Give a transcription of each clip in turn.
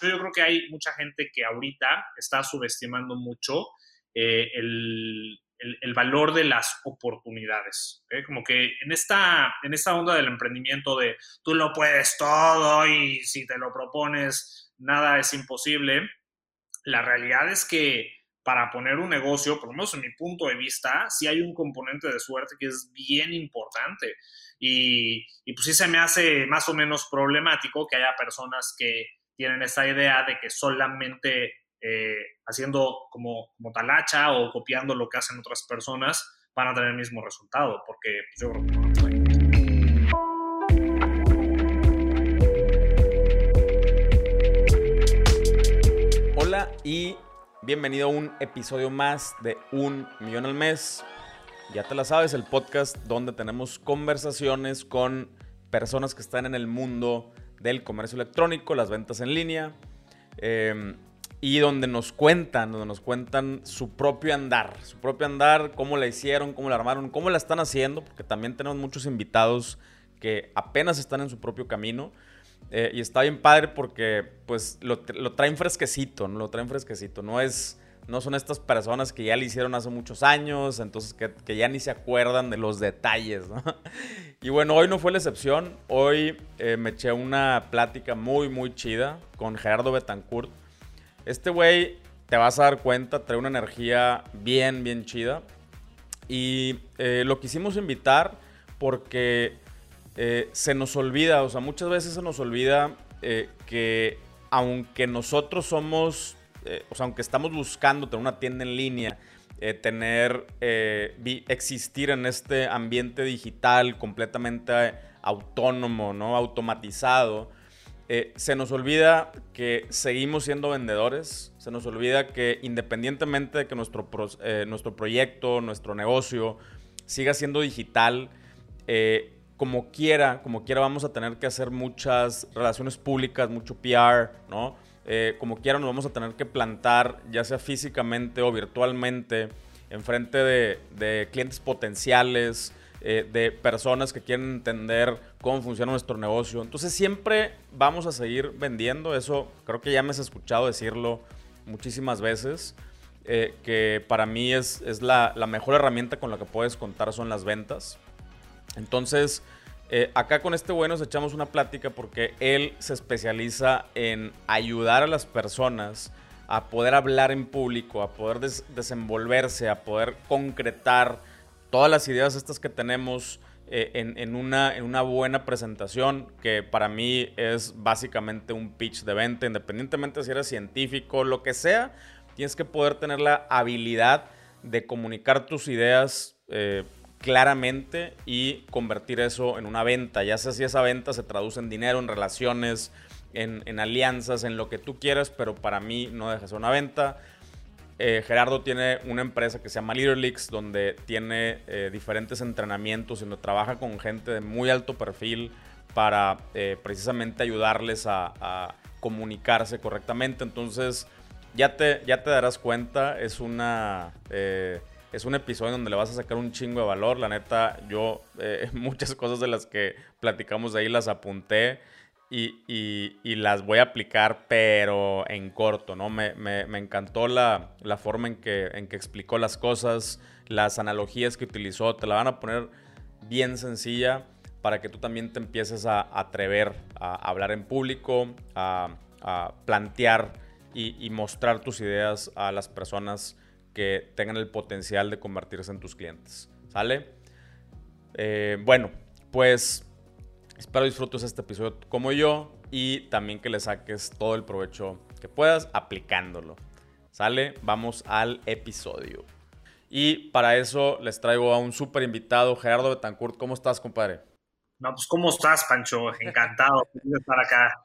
yo creo que hay mucha gente que ahorita está subestimando mucho eh, el, el, valor de las oportunidades. Como que en esta, en esta onda del emprendimiento de tú lo puedes todo y si te lo propones, nada es imposible, la realidad es que para poner un negocio, por lo menos en mi punto de vista, sí hay un componente de suerte que es bien importante. Y, y pues sí se me hace más o menos problemático que haya personas que tienen esa idea de que solamente eh, haciendo como, como talacha o copiando lo que hacen otras personas van a tener el mismo resultado, porque pues, yo creo que no. Hola y bienvenido a un episodio más de Un Millón al Mes. Ya te la sabes, el podcast donde tenemos conversaciones con personas que están en el mundo del comercio electrónico, las ventas en línea. Eh, y donde nos cuentan, donde nos cuentan su propio andar, su propio andar, cómo la hicieron, cómo la armaron, cómo la están haciendo, porque también tenemos muchos invitados que apenas están en su propio camino. Eh, y está bien padre porque pues lo, traen fresquecito, ¿no? Lo traen fresquecito. No es, no son estas personas que ya le hicieron hace muchos años, entonces que, ya ni se acuerdan de los detalles. Y bueno, hoy no fue la excepción. Hoy eh, me eché una plática muy, muy chida con Gerardo Betancourt este güey, te vas a dar cuenta, trae una energía bien, bien chida. Y eh, lo quisimos invitar porque eh, se nos olvida, o sea, muchas veces se nos olvida que aunque nosotros somos, o sea, aunque estamos buscando tener una tienda en línea, tener, existir en este ambiente digital completamente autónomo, ¿no? Automatizado, eh, se nos olvida que seguimos siendo vendedores, se nos olvida que independientemente de que nuestro, eh, nuestro proyecto, nuestro negocio siga siendo digital, eh, como quiera, como quiera vamos a tener que hacer muchas relaciones públicas, mucho PR, ¿no? Como quiera nos vamos a tener que plantar, ya sea físicamente o virtualmente, enfrente de, de clientes potenciales, eh, de personas que quieren entender cómo funciona nuestro negocio. Entonces siempre vamos a seguir vendiendo, eso creo que ya me has escuchado decirlo muchísimas veces, eh, que para mí es la, mejor herramienta con la que puedes contar son las ventas. Entonces, eh, acá con este bueno nos echamos una plática porque él se especializa en ayudar a las personas a poder hablar en público, a poder desenvolverse, a poder concretar todas las ideas estas que tenemos eh, en, una, en una buena presentación, que para mí es básicamente un pitch de venta, independientemente si eres científico, lo que sea, tienes que poder tener la habilidad de comunicar tus ideas eh, claramente y convertir eso en una venta, ya sea si esa venta se traduce en dinero, en relaciones, en, alianzas, en lo que tú quieras, pero para mí no deja de ser una venta eh, Gerardo tiene una empresa que se llama Leaderleaks, donde tiene eh, diferentes entrenamientos, donde trabaja con gente de muy alto perfil para eh, precisamente ayudarles a, comunicarse correctamente. Entonces, ya te, ya te darás cuenta, es una... es un episodio donde le vas a sacar un chingo de valor. La neta, yo muchas cosas de las que platicamos de ahí las apunté y, las voy a aplicar, pero en corto, ¿no? Me, encantó la, forma en que, en que explicó las cosas, las analogías que utilizó, te la van a poner bien sencilla para que tú también te empieces a, atrever a hablar en público, a, plantear y, mostrar tus ideas a las personas que tengan el potencial de convertirse en tus clientes. ¿Sale? Eh, bueno, pues Espero disfrutes este episodio como yo y también que le saques todo el provecho que puedas aplicándolo. ¿Sale? Vamos al episodio. Y para eso les traigo a un súper invitado, Gerardo Betancourt. ¿Cómo estás, compadre? No, pues ¿cómo estás, Pancho? Encantado de estar acá.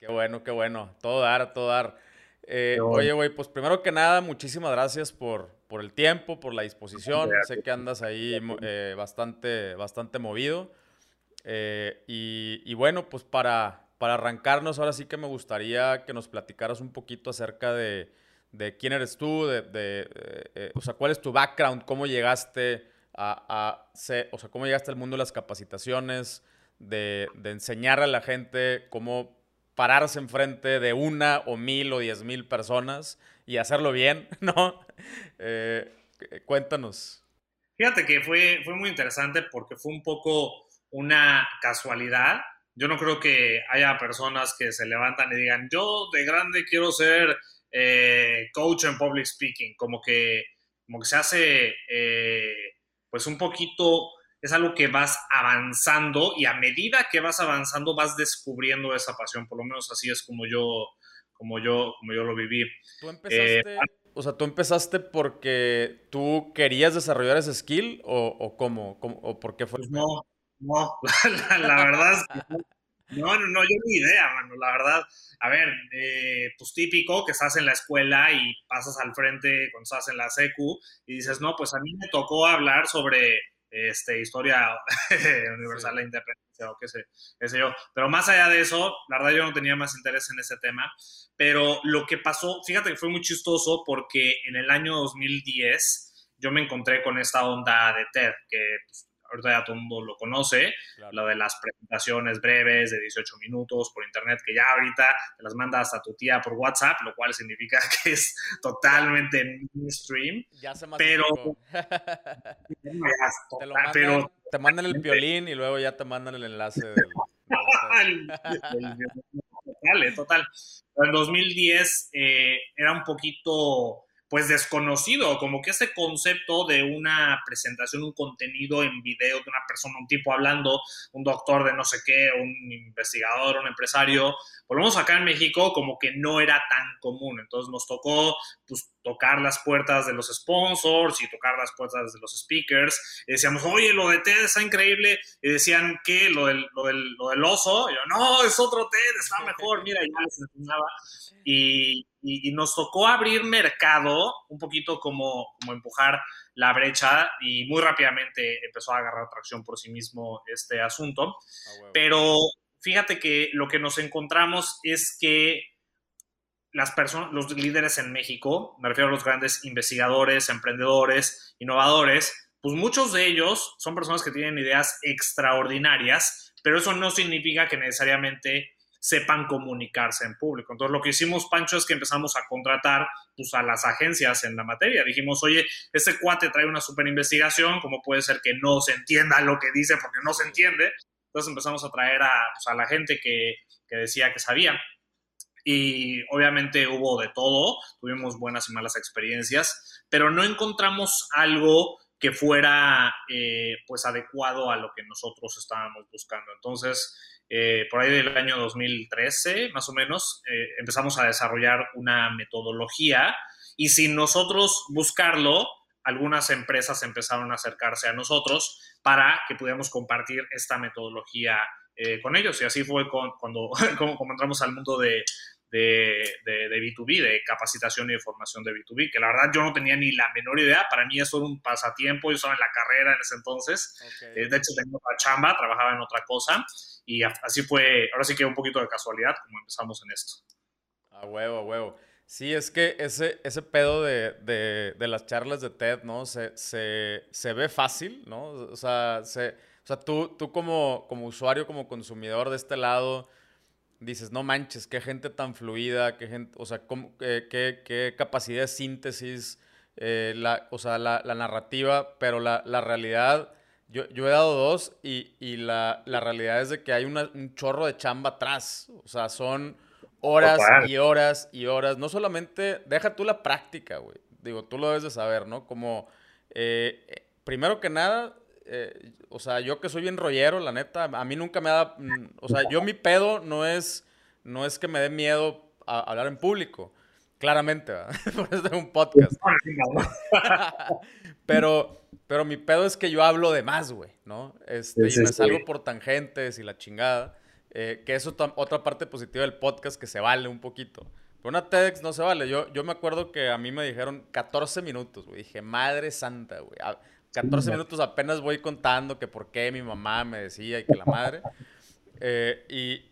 Qué bueno, qué bueno. Todo dar, todo dar. Eh, oye, güey, pues primero que nada, muchísimas gracias por, por el tiempo, por la disposición. Sé que andas ahí eh, bastante, bastante movido. Eh, y, bueno, pues para, para arrancarnos, ahora sí que me gustaría que nos platicaras un poquito acerca de, quién eres tú, de, o sea, cuál es tu background, cómo llegaste a, o sea, cómo llegaste al mundo de las capacitaciones, de, enseñar a la gente cómo pararse enfrente de una o mil o diez mil personas y hacerlo bien, ¿no? Eh, cuéntanos. Fíjate que fue, fue muy interesante porque fue un poco una casualidad. Yo no creo que haya personas que se levantan y digan, yo de grande quiero ser eh, coach en public speaking, como que, como que se hace eh, pues un poquito, es algo que vas avanzando y a medida que vas avanzando vas descubriendo esa pasión, por lo menos así es como yo, como yo, como yo lo viví. Tú empezaste, eh, o sea, tú empezaste porque tú querías desarrollar ese skill o, o cómo, o por qué fue. Pues no, no, la, verdad es que no, no, no, yo ni idea, mano, la verdad. A ver, eh, pues típico que estás en la escuela y pasas al frente cuando estás en la secu y dices, no, pues a mí me tocó hablar sobre este, historia universal, la independencia o qué sé, qué sé yo. Pero más allá de eso, la verdad yo no tenía más interés en ese tema. Pero lo que pasó, fíjate que fue muy chistoso porque en el año 2010 yo me encontré con esta onda de TED, que pues, ahorita ya todo el mundo lo conoce, lo de las presentaciones breves de 18 minutos por internet, que ya ahorita te las mandas a tu tía por WhatsApp, lo cual significa que es totalmente mainstream. Ya se pero, te, lo mandan, pero te mandan el violín y luego ya te mandan el enlace del, total, total. En 2010 eh, era un poquito pues desconocido, como que ese concepto de una presentación, un contenido en video de una persona, un tipo hablando, un doctor de no sé qué, un investigador, un empresario, por lo menos acá en México como que no era tan común, entonces nos tocó pues tocar las puertas de los sponsors y tocar las puertas de los speakers. Y decíamos, oye, lo de TED está increíble. Y decían, ¿qué? Lo del, lo del, lo del oso. Y yo, no, es otro TED, está mejor. Mira, ya les enseñaba. Y, y, nos tocó abrir mercado, un poquito como, como empujar la brecha y muy rápidamente empezó a agarrar tracción por sí mismo este asunto. Ah, Pero fíjate que lo que nos encontramos es que las personas, los líderes en México, me refiero a los grandes investigadores, emprendedores, innovadores, pues muchos de ellos son personas que tienen ideas extraordinarias, pero eso no significa que necesariamente sepan comunicarse en público. Entonces, lo que hicimos, Pancho, es que empezamos a contratar pues, a las agencias en la materia. Dijimos, oye, este cuate trae una super investigación, ¿cómo puede ser que no se entienda lo que dice porque no se entiende? Entonces empezamos a traer a, pues, a la gente que, que decía que sabía y obviamente hubo de todo, tuvimos buenas y malas experiencias, pero no encontramos algo que fuera eh, pues adecuado a lo que nosotros estábamos buscando. Entonces, eh, por ahí del año 2013, más o menos, eh, empezamos a desarrollar una metodología y sin nosotros buscarlo, algunas empresas empezaron a acercarse a nosotros para que pudiéramos compartir esta metodología con ellos. Y así fue cuando, como entramos al mundo de, de, de, B2B, de capacitación y de formación de B2B, que la verdad yo no tenía ni la menor idea, para mí eso era un pasatiempo, yo estaba en la carrera en ese entonces, eh, de hecho tenía otra chamba, trabajaba en otra cosa, y así fue, ahora sí que un poquito de casualidad como empezamos en esto. A huevo, a huevo. Sí, es que ese, ese pedo de, de, de las charlas de TED, ¿no? Se, se, se, ve fácil, ¿no? O sea, se, o sea tú, tú como, como usuario, como consumidor de este lado, dices, no manches, qué gente tan fluida, qué gente, o sea, qué, qué, capacidad de síntesis, eh, la, o sea, la, narrativa, pero la, realidad, yo, yo, he dado dos y, y la, realidad es de que hay un chorro de chamba atrás, o sea, son horas y horas y horas, no solamente, deja tú la práctica, güey, digo, tú lo debes de saber, ¿no? Como, eh, primero que nada, eh, o sea, yo que soy bien rollero, la neta, a mí nunca me da, mm, o sea, yo mi pedo no es, no es que me dé miedo a hablar en público, claramente, por eso un podcast. pero, pero mi pedo es que yo hablo de más, güey, ¿no? Este, y me salgo por tangentes y la chingada, eh, que eso otra parte positiva del podcast que se vale un poquito. Pero una TEDx no se vale. Yo, yo me acuerdo que a mí me dijeron 14 minutos, güey. Dije, madre santa, güey 14 minutos apenas voy contando que por qué mi mamá me decía y que la madre. Eh,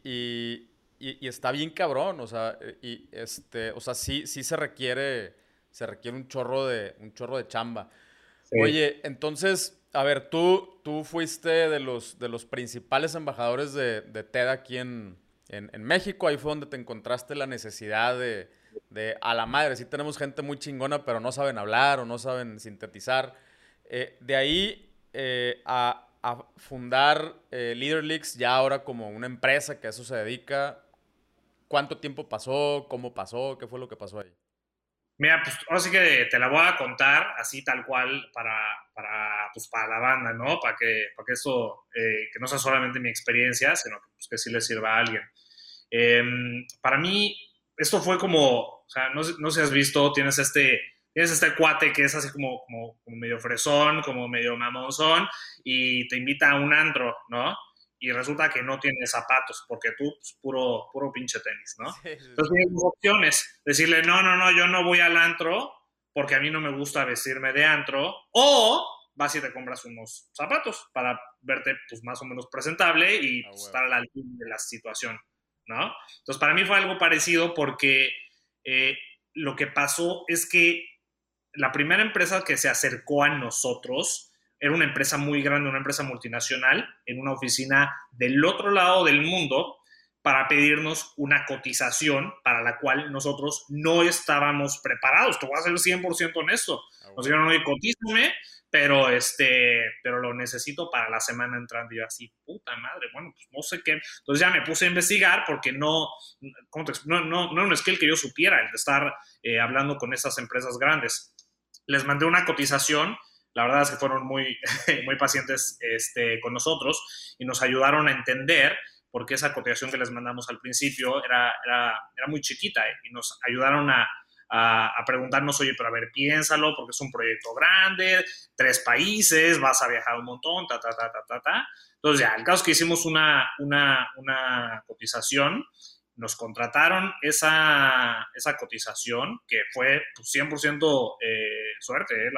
y, y, está bien cabrón, o sea, y este, o sea, sí, sí se requiere, se requiere un chorro de, un chorro de chamba. Oye, entonces, a ver, tú, tú fuiste de los, de los principales embajadores de, de TED aquí en, en, México. Ahí fue donde te encontraste la necesidad de, de, a la madre, sí tenemos gente muy chingona, pero no saben hablar o no saben sintetizar. Eh, de ahí eh, a, a, fundar eh, LeaderLeaks ya ahora como una empresa que a eso se dedica. ¿Cuánto tiempo pasó? ¿Cómo pasó? ¿Qué fue lo que pasó ahí? Mira, pues ahora sí que te la voy a contar así tal cual para, para, pues, para la banda, ¿no? Para que, para que esto, eh, que no sea solamente mi experiencia, sino que, pues, que sí le sirva a alguien. Em, para mí, esto fue como, o sea, no, no sé si has visto, tienes este, tienes este cuate que es así como, como, como medio fresón, como medio mamonzón, y te invita a un antro, ¿no? y resulta que no tiene zapatos, porque tú, pues, puro, puro pinche tenis, ¿no? Entonces tienes dos opciones, decirle, no, no, no, yo no voy al antro porque a mí no me gusta vestirme de antro, o vas y te compras unos zapatos para verte pues más o menos presentable y pues, estar a la altura de la situación, ¿no? Entonces para mí fue algo parecido porque eh, lo que pasó es que la primera empresa que se acercó a nosotros, era una empresa muy grande, una empresa multinacional, en una oficina del otro lado del mundo para pedirnos una cotización para la cual nosotros no estábamos preparados. Te voy a ser 100% honesto. Ah, Nos dijeron, oye, cotízame, pero, este, pero lo necesito para la semana entrante. Y yo así, puta madre, bueno, pues no sé qué. Entonces ya me puse a investigar porque no, no, no, no era un skill que yo supiera, el de estar eh, hablando con esas empresas grandes. Les mandé una cotización la verdad es que fueron muy, muy pacientes este, con nosotros y nos ayudaron a entender porque esa cotización que les mandamos al principio era, era, muy chiquita ¿eh? y nos ayudaron a, a, preguntarnos, oye, pero a ver, piénsalo, porque es un proyecto grande, tres países, vas a viajar un montón, ta, ta, ta, ta, ta, ta. Entonces ya, el caso es que hicimos una, una, una cotización nos contrataron esa, esa cotización, que fue pues, 100% eh, suerte, eh,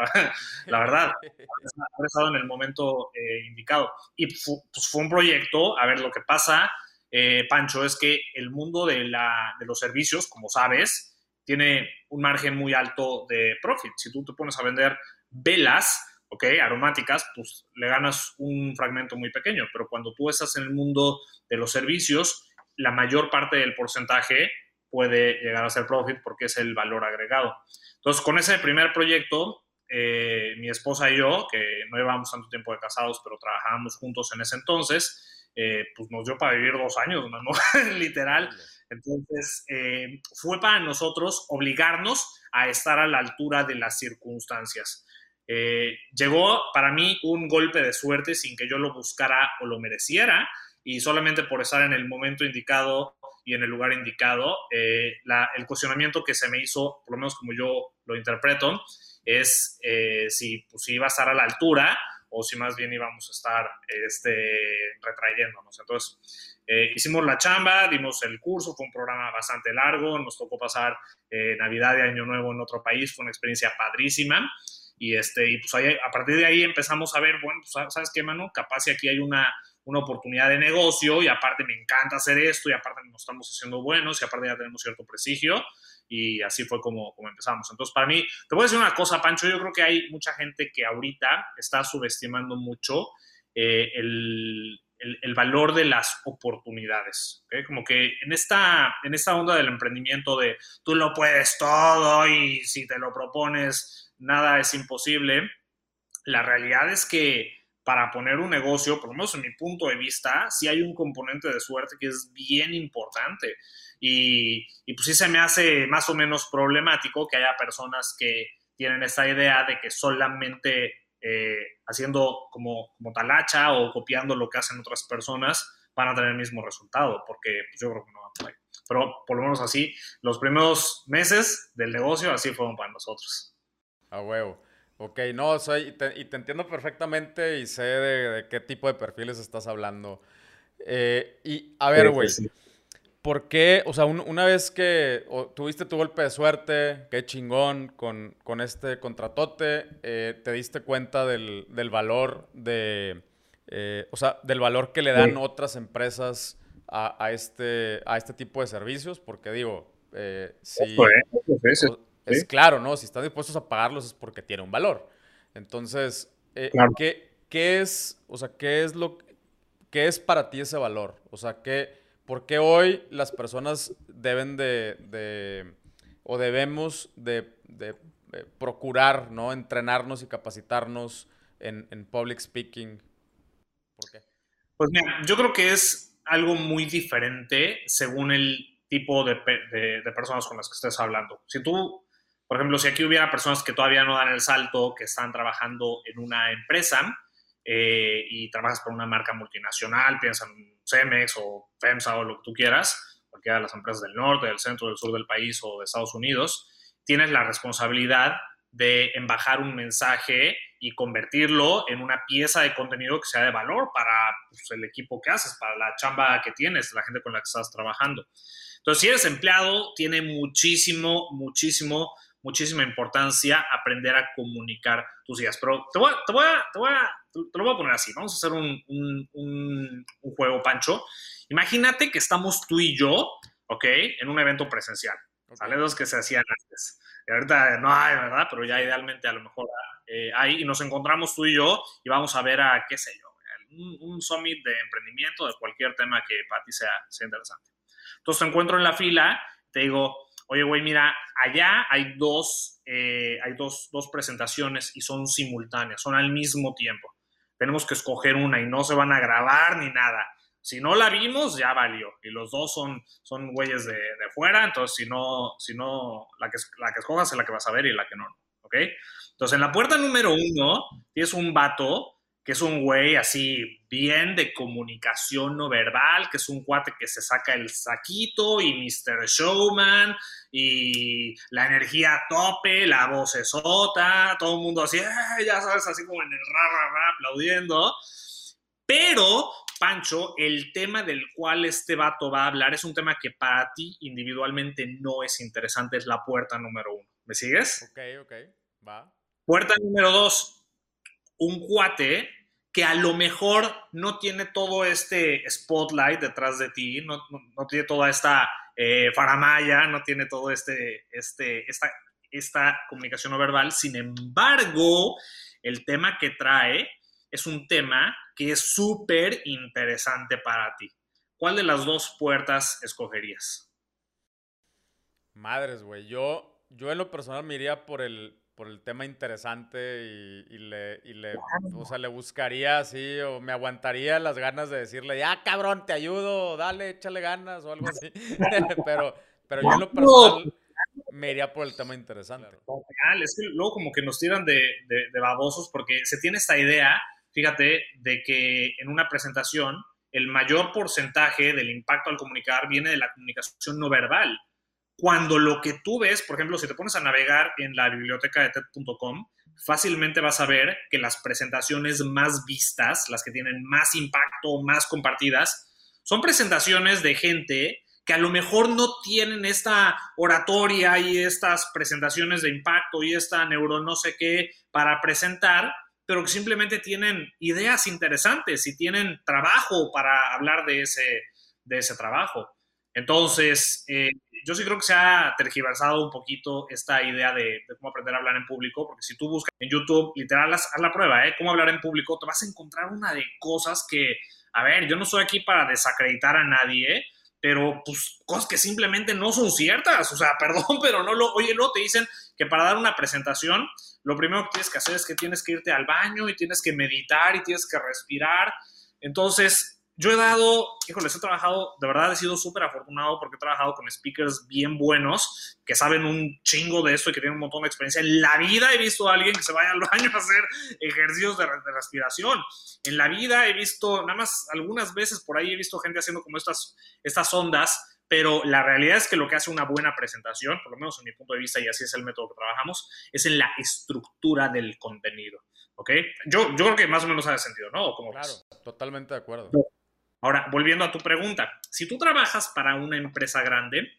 la, verdad, haber estado en el momento eh, indicado. Y pues, fue un proyecto, a ver, lo que pasa, Pancho, es que el mundo de, la, de los servicios, como sabes, tiene un margen muy alto de profit. Si tú te pones a vender velas, ¿ok? Aromáticas, pues le ganas un fragmento muy pequeño, pero cuando tú estás en el mundo de los servicios, la mayor parte del porcentaje puede llegar a ser profit porque es el valor agregado. Entonces, con ese primer proyecto, eh, mi esposa y yo, que no llevamos tanto tiempo de casados, pero trabajábamos juntos en ese entonces, eh, pues nos dio para vivir dos años, ¿no? Literal. Entonces, eh, fue para nosotros obligarnos a estar a la altura de las circunstancias. llegó para mí un golpe de suerte sin que yo lo buscara o lo mereciera, y solamente por estar en el momento indicado y en el lugar indicado, eh, el cuestionamiento que se me hizo, por lo menos como yo lo interpreto, es eh, si, pues, iba a estar a la altura o si más bien íbamos a estar este, retrayéndonos. Entonces, eh, hicimos la chamba, dimos el curso, fue un programa bastante largo, nos tocó pasar Navidad y Año Nuevo en otro país, fue una experiencia padrísima. Y, este, y pues a partir de ahí empezamos a ver, bueno, pues, ¿sabes qué, mano? Capaz si aquí hay una una oportunidad de negocio y aparte me encanta hacer esto y aparte nos estamos haciendo buenos y aparte ya tenemos cierto prestigio y así fue como, como empezamos. Entonces, para mí, te voy a decir una cosa, Pancho, yo creo que hay mucha gente que ahorita está subestimando mucho eh, el, valor de las oportunidades. Como que en esta, en esta onda del emprendimiento de tú lo puedes todo y si te lo propones, nada es imposible, la realidad es que para poner un negocio, por lo menos en mi punto de vista, sí hay un componente de suerte que es bien importante. Y, pues sí se me hace más o menos problemático que haya personas que tienen esta idea de que solamente eh, haciendo como, como talacha o copiando lo que hacen otras personas van a tener el mismo resultado, porque pues, yo creo que no va a Pero por lo menos así, los primeros meses del negocio así fueron para nosotros. A huevo. Ok, no, soy, y te entiendo perfectamente y sé de, qué tipo de perfiles estás hablando. Eh, y a ver, güey, ¿por qué? O sea, una vez que tuviste tu golpe de suerte, qué chingón con, con este contratote, eh, te diste cuenta del, del valor de, eh, o sea, del valor que le dan otras empresas a, a, este, a este tipo de servicios, porque digo, si... Es claro, ¿no? Si están dispuestos a pagarlos es porque tiene un valor. Entonces, eh, ¿qué, es, o sea, qué es lo qué es para ti ese valor? O sea, ¿qué, ¿Por qué hoy las personas deben de, o debemos de, eh, procurar, ¿no? Entrenarnos y capacitarnos en, public speaking. ¿Por qué? Pues mira, yo creo que es algo muy diferente según el tipo de, personas con las que estés hablando. Si tú, por ejemplo, si aquí hubiera personas que todavía no dan el salto, que están trabajando en una empresa eh, y trabajas por una marca multinacional, piensa en Cemex o FEMSA o lo que tú quieras, cualquiera de las empresas del norte, del centro, del sur del país o de Estados Unidos, tienes la responsabilidad de embajar un mensaje y convertirlo en una pieza de contenido que sea de valor para pues, el equipo que haces, para la chamba que tienes, la gente con la que estás trabajando. Entonces, si eres empleado, tiene muchísimo, muchísimo, muchísima importancia aprender a comunicar tus ideas. Pero te, voy te, voy te, voy te lo voy a poner así. Vamos a hacer un, un, un, un juego, Pancho. Imagínate que estamos tú y yo, ¿ok? En un evento presencial. ¿Sale? Los que se hacían antes. Y ahorita no hay, ¿verdad? Pero ya idealmente a lo mejor eh, hay. Y nos encontramos tú y yo y vamos a ver a, qué sé yo, un, summit de emprendimiento, de cualquier tema que para ti sea, sea interesante. Entonces te encuentro en la fila, te digo, oye, güey, mira, allá hay dos, eh, hay dos, dos presentaciones y son simultáneas, son al mismo tiempo. Tenemos que escoger una y no se van a grabar ni nada. Si no la vimos, ya valió. Y los dos son, son güeyes de, fuera, entonces si no, si no la, que, la que escojas es la que vas a ver y la que no, ¿ok? Entonces en la puerta número uno tienes un vato que es un güey así bien de comunicación no verbal, que es un cuate que se saca el saquito y Mr. Showman y la energía a tope, la voz es sota, todo el mundo así, ya sabes, así como en el ra, ra, ra, aplaudiendo. Pero Pancho, el tema del cual este vato va a hablar es un tema que para ti individualmente no es interesante, es la puerta número uno. ¿Me sigues? Ok, ok, va. Puerta número dos, un cuate que a lo mejor no tiene todo este spotlight detrás de ti, no, tiene toda esta eh, faramaya, no tiene todo este, este, esta, esta comunicación no verbal. Sin embargo, el tema que trae es un tema que es súper interesante para ti. ¿Cuál de las dos puertas escogerías? Madres, güey. Yo, yo en lo personal me iría por el, por el tema interesante y, le, le, o sea, le buscaría así o me aguantaría las ganas de decirle, ya cabrón, te ayudo, dale, échale ganas o algo así. pero, pero yo en lo personal me iría por el tema interesante. Es que luego como que nos tiran de, de babosos porque se tiene esta idea fíjate, de que en una presentación el mayor porcentaje del impacto al comunicar viene de la comunicación no verbal. Cuando lo que tú ves, por ejemplo, si te pones a navegar en la biblioteca de TED.com, fácilmente vas a ver que las presentaciones más vistas, las que tienen más impacto, más compartidas, son presentaciones de gente que a lo mejor no tienen esta oratoria y estas presentaciones de impacto y esta neuro no sé qué para presentar, pero que simplemente tienen ideas interesantes y tienen trabajo para hablar de ese, de ese trabajo. Entonces, eh, yo sí creo que se ha tergiversado un poquito esta idea de, cómo aprender a hablar en público, porque si tú buscas en YouTube, literal, haz, la prueba, ¿eh? Cómo hablar en público, te vas a encontrar una de cosas que, a ver, yo no soy aquí para desacreditar a nadie, pero pues cosas que simplemente no son ciertas, o sea, perdón, pero no lo, oye, no, te dicen que para dar una presentación, lo primero que tienes que hacer es que tienes que irte al baño y tienes que meditar y tienes que respirar. Entonces, yo he dado, híjoles, he trabajado, de verdad he sido súper afortunado porque he trabajado con speakers bien buenos que saben un chingo de esto y que tienen un montón de experiencia. En la vida he visto a alguien que se vaya al baño a hacer ejercicios de, de respiración. En la vida he visto, nada más algunas veces por ahí he visto gente haciendo como estas, estas ondas pero la realidad es que lo que hace una buena presentación, por lo menos en mi punto de vista, y así es el método que trabajamos, es en la estructura del contenido. ¿Ok? Yo, yo creo que más o menos hace sentido, ¿no? claro, totalmente de acuerdo. Ahora, volviendo a tu pregunta, si tú trabajas para una empresa grande,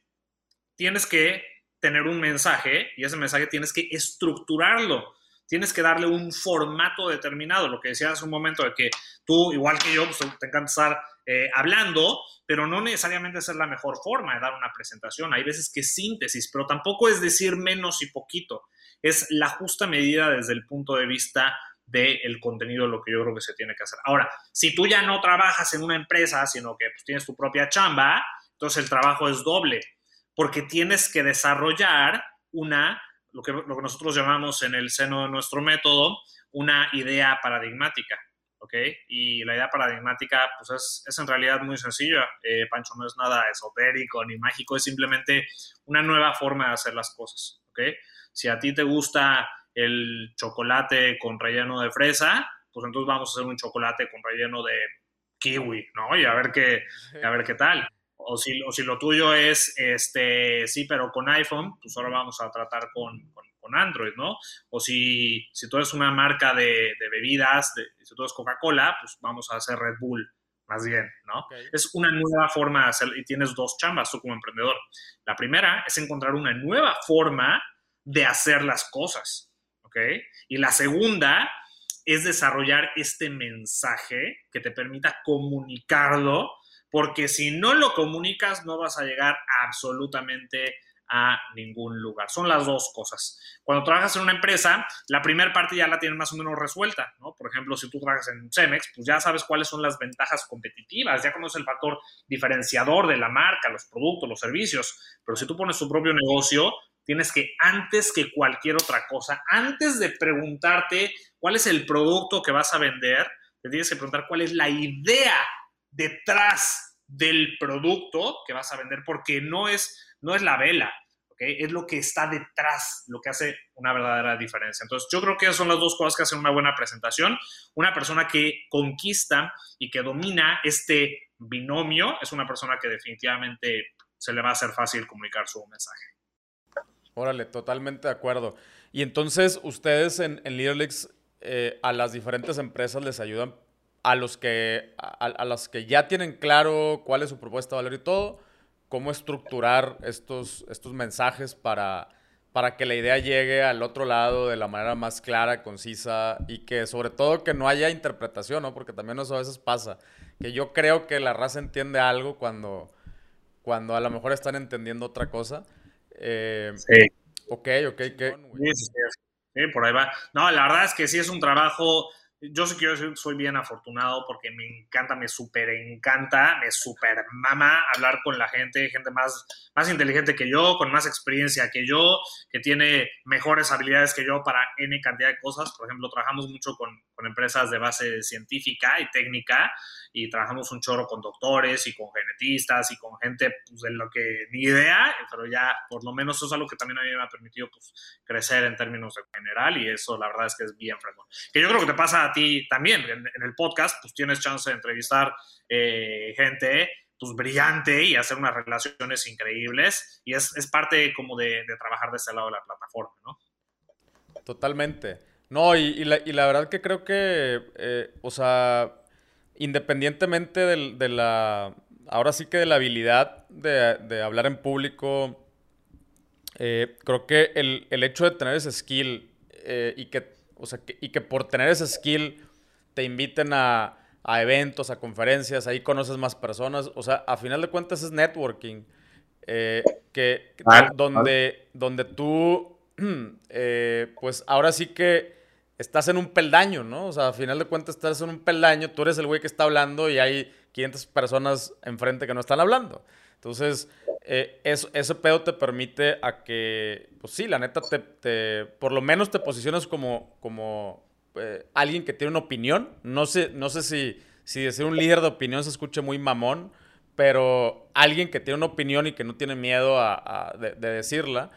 tienes que tener un mensaje y ese mensaje tienes que estructurarlo. Tienes que darle un formato determinado. Lo que decías hace un momento de que tú, igual que yo, pues, te encanta estar eh, hablando, pero no necesariamente es la mejor forma de dar una presentación. Hay veces que es síntesis, pero tampoco es decir menos y poquito. Es la justa medida desde el punto de vista del contenido, lo que yo creo que se tiene que hacer. Ahora, si tú ya no trabajas en una empresa, sino que pues, tienes tu propia chamba, entonces el trabajo es doble, porque tienes que desarrollar una, lo que, nosotros llamamos en el seno de nuestro método, una idea paradigmática. ¿ok? Y la idea paradigmática, pues es, es en realidad muy sencilla. Eh, Pancho no es nada esotérico ni mágico, es simplemente una nueva forma de hacer las cosas, ¿ok? Si a ti te gusta el chocolate con relleno de fresa, pues entonces vamos a hacer un chocolate con relleno de kiwi, ¿no? Y a ver qué, a ver qué tal. O si, o si lo tuyo es, este, sí, pero con iPhone, pues ahora vamos a tratar con, con con Android, ¿no? O si, si tú eres una marca de, bebidas, si tú eres Coca-Cola, pues vamos a hacer Red Bull, más bien, ¿no? Es una nueva forma de hacer, y tienes dos chambas tú como emprendedor. La primera es encontrar una nueva forma de hacer las cosas, Y la segunda es desarrollar este mensaje que te permita comunicarlo, porque si no lo comunicas no vas a llegar absolutamente a ningún lugar. Son las dos cosas. Cuando trabajas en una empresa, la primera parte ya la tienes más o menos resuelta, ¿no? Por ejemplo, si tú trabajas en Cemex, pues ya sabes cuáles son las ventajas competitivas, ya conoces el factor diferenciador de la marca, los productos, los servicios, pero si tú pones tu propio negocio, tienes que antes que cualquier otra cosa, antes de preguntarte cuál es el producto que vas a vender, te tienes que preguntar cuál es la idea detrás del producto que vas a vender, porque no es no es la vela, es lo que está detrás, lo que hace una verdadera diferencia. Entonces, yo creo que esas son las dos cosas que hacen una buena presentación. Una persona que conquista y que domina este binomio es una persona que definitivamente se le va a hacer fácil comunicar su mensaje. Órale, totalmente de acuerdo. Y entonces, ustedes en, en Leaderlix eh, a las diferentes empresas les ayudan a los que a, a, los que ya tienen claro cuál es su propuesta de valor y todo, cómo estructurar estos, estos mensajes para, para que la idea llegue al otro lado de la manera más clara, concisa y que sobre todo que no haya interpretación, ¿no? Porque también eso a veces pasa, que yo creo que la raza entiende algo cuando, cuando a lo mejor están entendiendo otra cosa. Eh, sí. Ok, ok, ¿qué? Sí, sí, sí, por ahí va. No, la verdad es que sí es un trabajo yo sé que yo soy bien afortunado porque me encanta, me súper encanta, me súper mama hablar con la gente, gente más, más inteligente que yo, con más experiencia que yo, que tiene mejores habilidades que yo para N cantidad de cosas. Por ejemplo, trabajamos mucho con, con empresas de base científica y técnica y trabajamos un chorro con doctores y con genetistas y con gente pues, de lo que ni idea, pero ya por lo menos eso es algo que también a mí me ha permitido pues, crecer en términos de general y eso la verdad es que es bien fregón. Que yo creo que te pasa a ti también en, el podcast, pues tienes chance de entrevistar eh, gente pues brillante y hacer unas relaciones increíbles y es, es parte como de, trabajar de ese lado de la plataforma, ¿no? Totalmente. No, y, y, la, y la, verdad que creo que, eh, o sea, independientemente de, la, ahora sí que de la habilidad de, hablar en público, eh, creo que el, hecho de tener ese skill eh, y, que, o sea, y que por tener ese skill te inviten a, eventos, a conferencias, ahí conoces más personas, o sea, a final de cuentas es networking, eh, que, donde, donde tú, pues ahora sí que estás en un peldaño, ¿no? O sea, a final de cuentas estás en un peldaño, tú eres el güey que está hablando y hay 500 personas enfrente que no están hablando. Entonces, eh, ese pedo te permite a que, pues sí, la neta, te, por lo menos te posicionas como, como eh, alguien que tiene una opinión. No sé, no sé si, si decir un líder de opinión se escuche muy mamón, pero alguien que tiene una opinión y que no tiene miedo a, de decirla.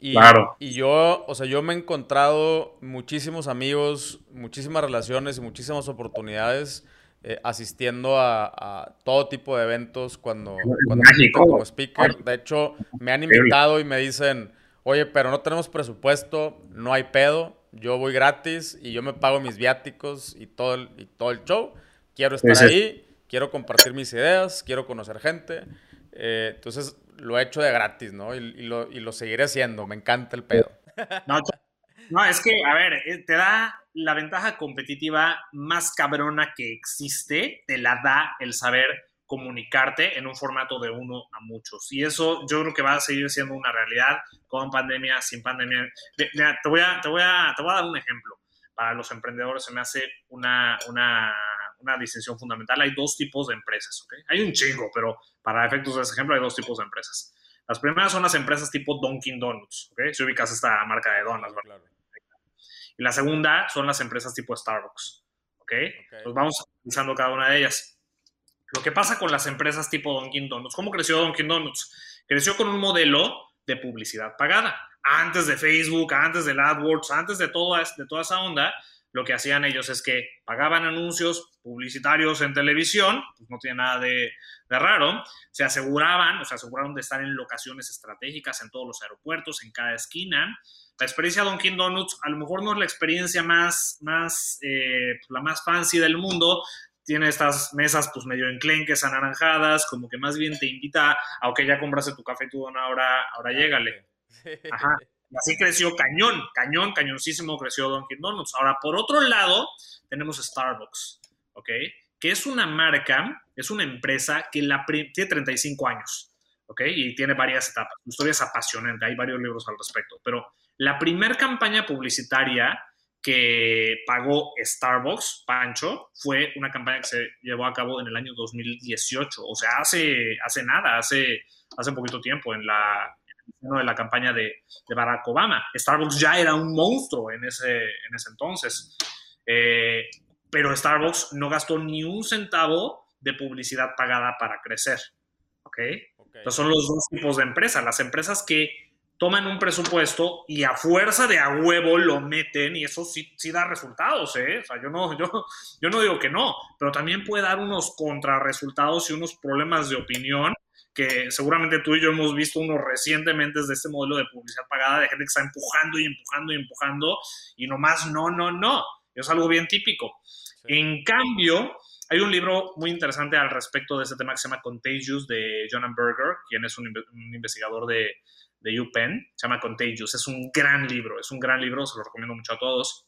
Y, claro. y yo, o sea, yo me he encontrado muchísimos amigos, muchísimas relaciones y muchísimas oportunidades eh, asistiendo a, todo tipo de eventos cuando, cuando como speaker. De hecho, me han invitado y me dicen, oye, pero no tenemos presupuesto, no hay pedo, yo voy gratis y yo me pago mis viáticos y todo el, y todo el show. Quiero estar ahí, quiero compartir mis ideas, quiero conocer gente. Eh, entonces, lo he hecho de gratis, ¿no? Y, lo, y, lo, seguiré haciendo. Me encanta el pedo. No, es que, a ver, eh, te da la ventaja competitiva más cabrona que existe, te la da el saber comunicarte en un formato de uno a muchos. Y eso yo creo que va a seguir siendo una realidad con pandemia, sin pandemia. te, voy a, te, voy a, te voy a dar un ejemplo para los emprendedores se me hace una, una, una distinción fundamental. Hay dos tipos de empresas, ¿ok? Hay un chingo, pero para efectos de ese ejemplo hay dos tipos de empresas. Las primeras son las empresas tipo Dunkin' Donuts, ¿ok? Si ubicas esta marca de donas, ¿verdad? Y la segunda son las empresas tipo Starbucks, ¿ok? okay. Vamos analizando cada una de ellas. Lo que pasa con las empresas tipo Dunkin' Donuts, ¿cómo creció Dunkin' Donuts? Creció con un modelo de publicidad pagada. Antes de Facebook, antes del AdWords, antes de, todo, de toda esa onda, lo que hacían ellos es que pagaban anuncios publicitarios en televisión, pues no tiene nada de, de, raro, se aseguraban, o se aseguraron de estar en locaciones estratégicas en todos los aeropuertos, en cada esquina. La experiencia de Dunkin' Donuts a lo mejor no es la experiencia más, más eh, la más fancy del mundo, tiene estas mesas pues medio enclenques, anaranjadas, como que más bien te invita a, ok, ya compraste tu café tú, ahora, ahora llégale. Ajá. Y así creció cañón, cañón, cañoncísimo creció Dunkin' Donuts. Ahora, por otro lado, tenemos Starbucks, ¿ok? Que es una marca, es una empresa que la tiene 35 años, ¿ok? Y tiene varias etapas. Su historia es apasionante, hay varios libros al respecto. Pero la primera campaña publicitaria que pagó Starbucks, Pancho, fue una campaña que se llevó a cabo en el año 2018, o sea, hace, hace nada, hace, hace poquito tiempo, en la, de la campaña de, de, Barack Obama. Starbucks ya era un monstruo en ese, en ese entonces, eh, pero Starbucks no gastó ni un centavo de publicidad pagada para crecer, ¿ok? okay. Entonces son los dos tipos de empresas, las empresas que toman un presupuesto y a fuerza de a huevo lo meten y eso sí, sí da resultados, ¿eh? O sea, yo no, yo, yo no digo que no, pero también puede dar unos contrarresultados y unos problemas de opinión que seguramente tú y yo hemos visto unos recientemente de este modelo de publicidad pagada de gente que está empujando y empujando y empujando y nomás no, no, no. Es algo bien típico. Sí. En cambio, hay un libro muy interesante al respecto de este tema que se llama Contagious de Jonathan Berger, quien es un, un investigador de, de UPenn, se llama Contagious. Es un gran libro, es un gran libro, se lo recomiendo mucho a todos.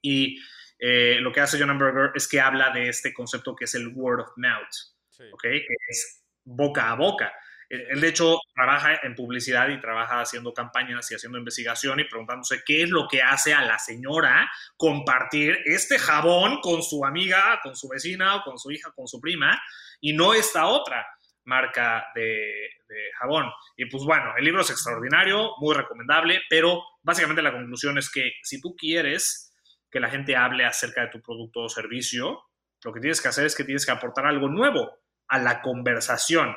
Y eh, lo que hace John Berger es que habla de este concepto que es el word of mouth, sí. ¿ok? Que es boca a boca. Él, de hecho, trabaja en publicidad y trabaja haciendo campañas y haciendo investigación y preguntándose qué es lo que hace a la señora compartir este jabón con su amiga, con su vecina, o con su hija, con su prima, y no esta otra marca de, de, jabón. Y pues bueno, el libro es extraordinario, muy recomendable, pero básicamente la conclusión es que si tú quieres que la gente hable acerca de tu producto o servicio, lo que tienes que hacer es que tienes que aportar algo nuevo a la conversación.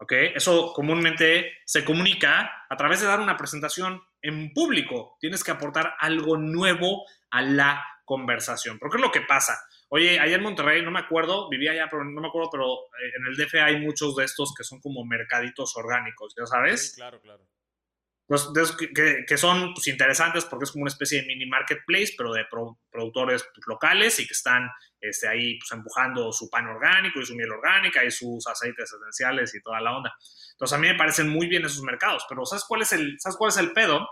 ¿Ok? Eso comúnmente se comunica a través de dar una presentación en público. Tienes que aportar algo nuevo a la conversación. Porque es lo que pasa. Oye, allá en Monterrey, no me acuerdo, vivía allá, pero no me acuerdo, pero eh, en el DF hay muchos de estos que son como mercaditos orgánicos, ¿ya sabes? Sí, claro, claro. Pues, que, que, son pues, interesantes porque es como una especie de mini marketplace, pero de pro, productores pues, locales y que están este, ahí pues, empujando su pan orgánico y su miel orgánica y sus aceites esenciales y toda la onda. Entonces a mí me parecen muy bien esos mercados, pero ¿sabes cuál es el, ¿sabes cuál es el pedo?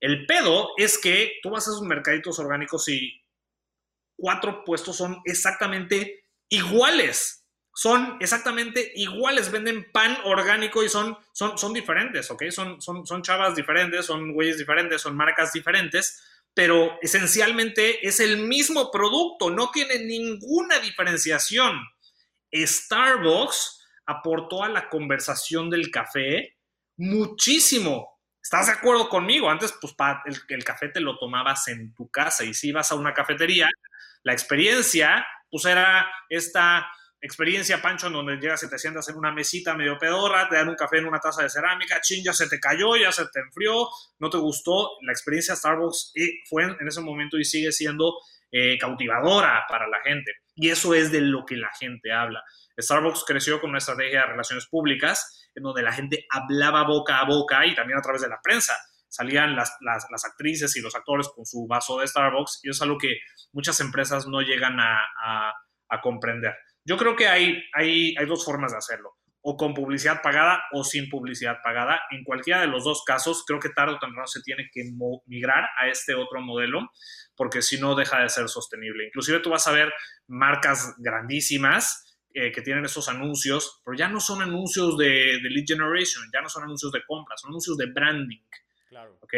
El pedo es que tú vas a esos mercaditos orgánicos y cuatro puestos son exactamente iguales. Son exactamente iguales, venden pan orgánico y son, son, son diferentes, ¿ok? Son, son, son chavas diferentes, son güeyes diferentes, son marcas diferentes, pero esencialmente es el mismo producto, no tiene ninguna diferenciación. Starbucks aportó a la conversación del café muchísimo. ¿Estás de acuerdo conmigo? Antes, pues, el, café te lo tomabas en tu casa y si ibas a una cafetería, la experiencia, pues era esta experiencia, Pancho, en donde llegas y te sientas en una mesita medio pedorra, te dan un café en una taza de cerámica, chin, ya se te cayó, ya se te enfrió, no te gustó. La experiencia Starbucks fue en ese momento y sigue siendo eh, cautivadora para la gente. Y eso es de lo que la gente habla. Starbucks creció con una estrategia de relaciones públicas en donde la gente hablaba boca a boca y también a través de la prensa salían las, las, las, actrices y los actores con su vaso de Starbucks y es algo que muchas empresas no llegan a, a, a comprender. Yo creo que hay, hay, hay, dos formas de hacerlo, o con publicidad pagada o sin publicidad pagada. En cualquiera de los dos casos, creo que tarde o temprano se tiene que migrar a este otro modelo, porque si no deja de ser sostenible. Inclusive tú vas a ver marcas grandísimas eh, que tienen esos anuncios, pero ya no son anuncios de, de lead generation, ya no son anuncios de compra, son anuncios de branding. Claro. ¿Ok?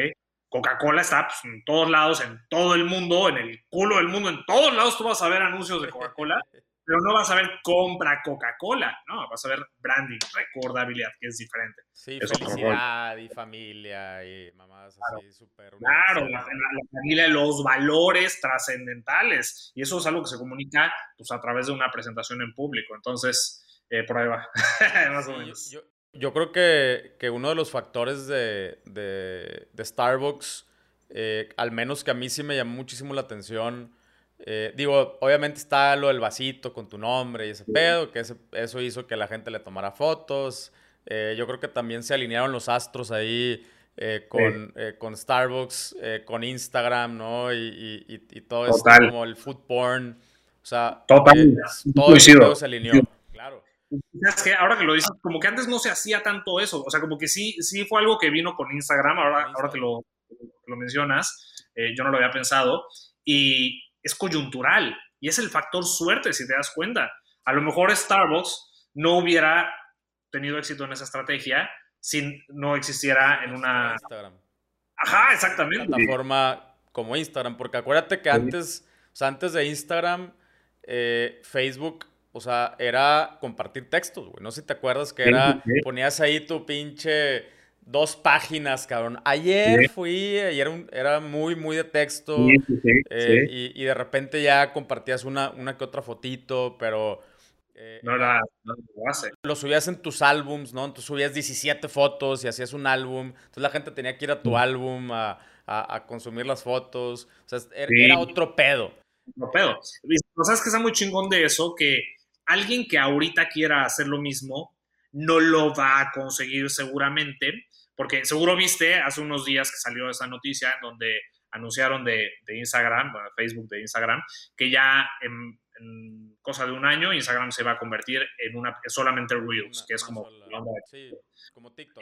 Coca-Cola está pues, en todos lados, en todo el mundo, en el culo del mundo, en todos lados tú vas a ver anuncios de Coca-Cola, pero no vas a ver compra Coca-Cola, no, vas a ver branding, recordabilidad, que es diferente. Sí, felicidad y familia y mamás así súper. Claro, la, familia, los valores trascendentales, y eso es algo que se comunica pues, a través de una presentación en público, entonces, eh, por ahí va, más o menos. Yo creo que, que uno de los factores de, de, de Starbucks, eh, al menos que a mí sí me llamó muchísimo la atención, eh, digo, obviamente está lo del vasito con tu nombre y ese pedo, que eso hizo que la gente le tomara fotos. Eh, yo creo que también se alinearon los astros ahí con, con, Starbucks, con Instagram, ¿no? Y, y, y todo esto como el food porn. O sea, todo se alineó. Claro. Es que ahora que lo dices, como que antes no se hacía tanto eso, o sea, como que sí, sí fue algo que vino con Instagram, ahora, ahora que, lo, lo mencionas, eh, yo no lo había pensado, y es coyuntural, y es el factor suerte, si te das cuenta. A lo mejor Starbucks no hubiera tenido éxito en esa estrategia si no existiera en una... Instagram. Ajá, exactamente. Plataforma como Instagram, porque acuérdate que antes, o sea, antes de Instagram, eh, Facebook o sea, era compartir textos, güey. No sé si te acuerdas que era, ponías ahí tu pinche dos páginas, cabrón. Ayer fui, ayer era muy, muy de texto. Eh, y, de repente ya compartías una, una que otra fotito, pero... Eh, no era, no lo hace. Lo subías en tus álbums, ¿no? Entonces subías 17 fotos y hacías un álbum. Entonces la gente tenía que ir a tu álbum a, a, consumir las fotos. O sea, era, era otro pedo. Otro pedo. ¿Sabes que está muy chingón de eso? Que alguien que ahorita quiera hacer lo mismo no lo va a conseguir seguramente, porque seguro viste hace unos días que salió esa noticia en donde anunciaron de, Instagram, bueno, Facebook de Instagram, que ya en, cosa de un año Instagram se va a convertir en una solamente Reels, que es como, sí, como TikTok.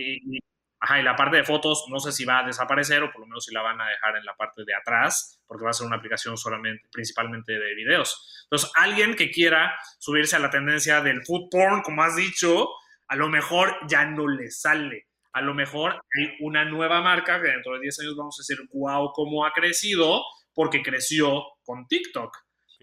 Ajá, y la parte de fotos no sé si va a desaparecer o por lo menos si la van a dejar en la parte de atrás, porque va a ser una aplicación solamente, principalmente de videos. Entonces, alguien que quiera subirse a la tendencia del food porn, como has dicho, a lo mejor ya no le sale. A lo mejor hay una nueva marca que dentro de 10 años vamos a decir, wow, cómo ha crecido, porque creció con TikTok.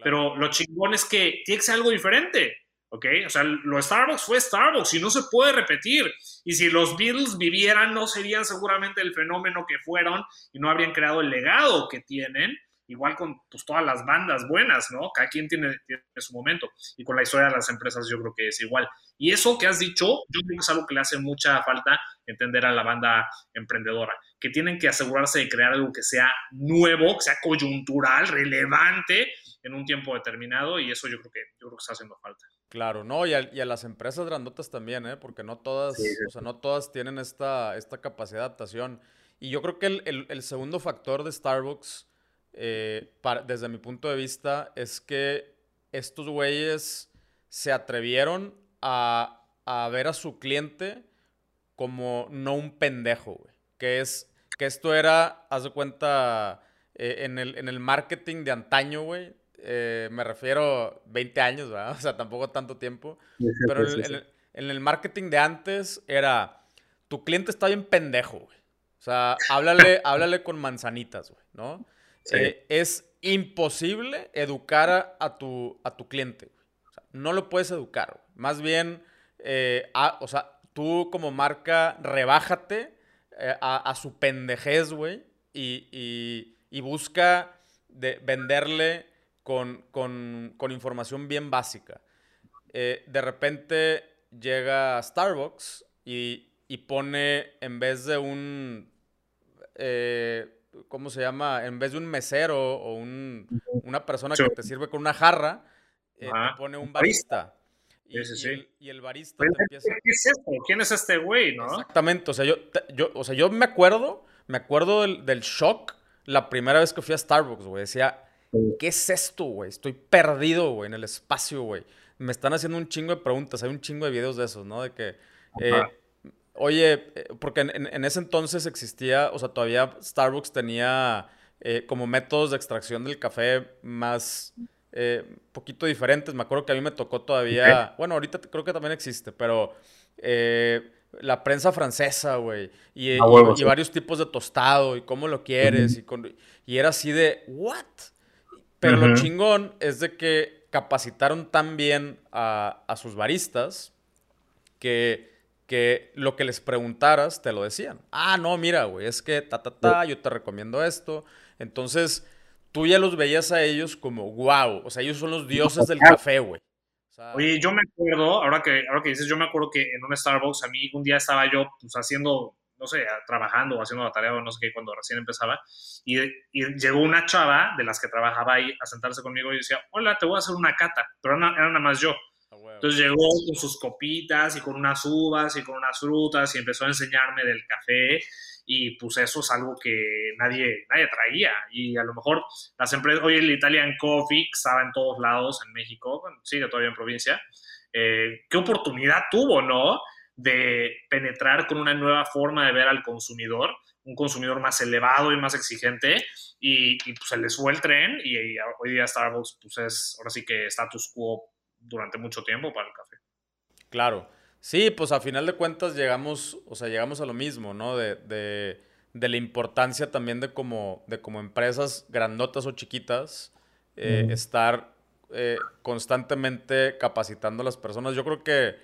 Pero lo chingón es que tiene que ser algo diferente. ¿ok? O sea, lo Starbucks fue Starbucks y no se puede repetir. Y si los Beatles vivieran, no serían seguramente el fenómeno que fueron y no habrían creado el legado que tienen. Igual con pues, todas las bandas buenas, ¿no? Cada quien tiene, tiene, su momento. Y con la historia de las empresas yo creo que es igual. Y eso que has dicho, yo creo que es algo que le hace mucha falta entender a la banda emprendedora. Que tienen que asegurarse de crear algo que sea nuevo, que sea coyuntural, relevante en un tiempo determinado. Y eso yo creo que, yo creo que está haciendo falta. Claro, no, y a, y a, las empresas grandotas también, ¿eh? Porque no todas, o sea, no todas tienen esta, esta capacidad de adaptación. Y yo creo que el, el, segundo factor de Starbucks, eh, desde mi punto de vista, es que estos güeyes se atrevieron a, a, ver a su cliente como no un pendejo, güey. Que es, que esto era, haz de cuenta, eh, en, el, en el marketing de antaño, güey, eh, me refiero 20 años, ¿verdad? O sea, tampoco tanto tiempo. Pero en, el marketing de antes era, tu cliente está bien pendejo, güey. O sea, háblale, háblale con manzanitas, güey, ¿no? Eh, es imposible educar a, tu, a tu cliente, no lo puedes educar, Más bien, eh, o sea, tú como marca, rebájate a, su pendejez, güey, y, y busca de venderle con, con, información bien básica. Eh, de repente llega Starbucks y, pone, en vez de un, eh, ¿cómo se llama? En vez de un mesero o un, una persona que te sirve con una jarra, eh, te pone un barista. Y, y, el, barista empieza... ¿Qué es esto? ¿Quién es este güey, no? Exactamente, o sea, yo, yo, o sea, yo me acuerdo, me acuerdo del, del shock la primera vez que fui a Starbucks, güey. Decía, ¿Qué es esto, güey? Estoy perdido, güey, en el espacio, güey. Me están haciendo un chingo de preguntas. Hay un chingo de videos de esos, ¿no? De que, eh, oye, eh, porque en, ese entonces existía, o sea, todavía Starbucks tenía eh, como métodos de extracción del café más, poquito diferentes. Me acuerdo que a mí me tocó todavía, bueno, ahorita creo que también existe, pero la prensa francesa, güey. Y, varios tipos de tostado y cómo lo quieres. y, y era así de, ¿what? Pero lo chingón es de que capacitaron tan bien a, a sus baristas que que lo que les preguntaras te lo decían. Ah, no, mira, güey, es que ta, ta, ta, yo te recomiendo esto. Entonces, tú ya los veías a ellos como, wow, o sea, ellos son los dioses del café, güey. Oye, yo me acuerdo, ahora que, ahora que dices, yo me acuerdo que en un Starbucks a mí un día estaba yo pues haciendo, no sé, trabajando o haciendo la tarea o no sé qué, cuando recién empezaba, y, y, llegó una chava de las que trabajaba ahí a sentarse conmigo y decía, hola, te voy a hacer una cata, pero era, era nada más yo. Entonces llegó con sus copitas y con unas uvas y con unas frutas y empezó a enseñarme del café y pues eso es algo que nadie, nadie traía y a lo mejor las empresas, hoy el Italian Coffee estaba en todos lados en México, bueno, sigue todavía en provincia, eh, qué oportunidad tuvo, ¿no? De penetrar con una nueva forma de ver al consumidor, un consumidor más elevado y más exigente y, pues se les fue el tren y, y hoy día Starbucks pues es ahora sí que status quo durante mucho tiempo para el café. Claro. Sí, pues a final de cuentas llegamos, o sea, llegamos a lo mismo, ¿no? De, de, de la importancia también de como, de como empresas grandotas o chiquitas, eh, estar eh, constantemente capacitando a las personas. Yo creo que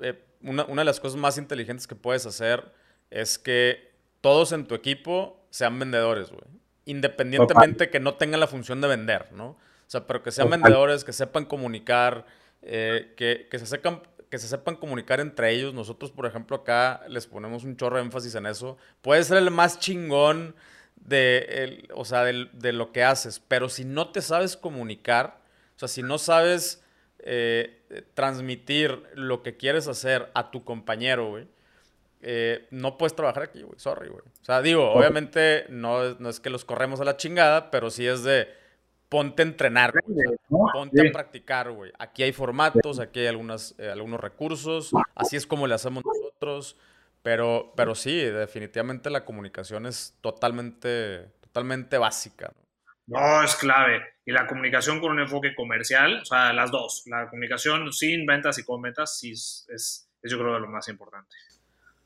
eh, una, una, de las cosas más inteligentes que puedes hacer es que todos en tu equipo sean vendedores, güey. Independientemente que no tengan la función de vender, ¿no? O sea, pero que sean vendedores, que sepan comunicar, eh, que, se sepan, que se sepan comunicar entre ellos. Nosotros, por ejemplo, acá les ponemos un chorro de énfasis en eso. Puede ser el más chingón de, o sea, de, lo que haces, pero si no te sabes comunicar, o sea, si no sabes eh, transmitir lo que quieres hacer a tu compañero, güey, eh, no puedes trabajar aquí, güey. Sorry, güey. O sea, digo, obviamente no, no es que los corremos a la chingada, pero sí es de ponte a entrenar, ponte a practicar, güey. Aquí hay formatos, aquí hay algunas, eh, algunos recursos, así es como le hacemos nosotros, pero, pero sí, definitivamente la comunicación es totalmente, totalmente básica. ¿no? es clave. Y la comunicación con un enfoque comercial, o sea, las dos. La comunicación sin ventas y con ventas, sí es, es, yo creo lo más importante.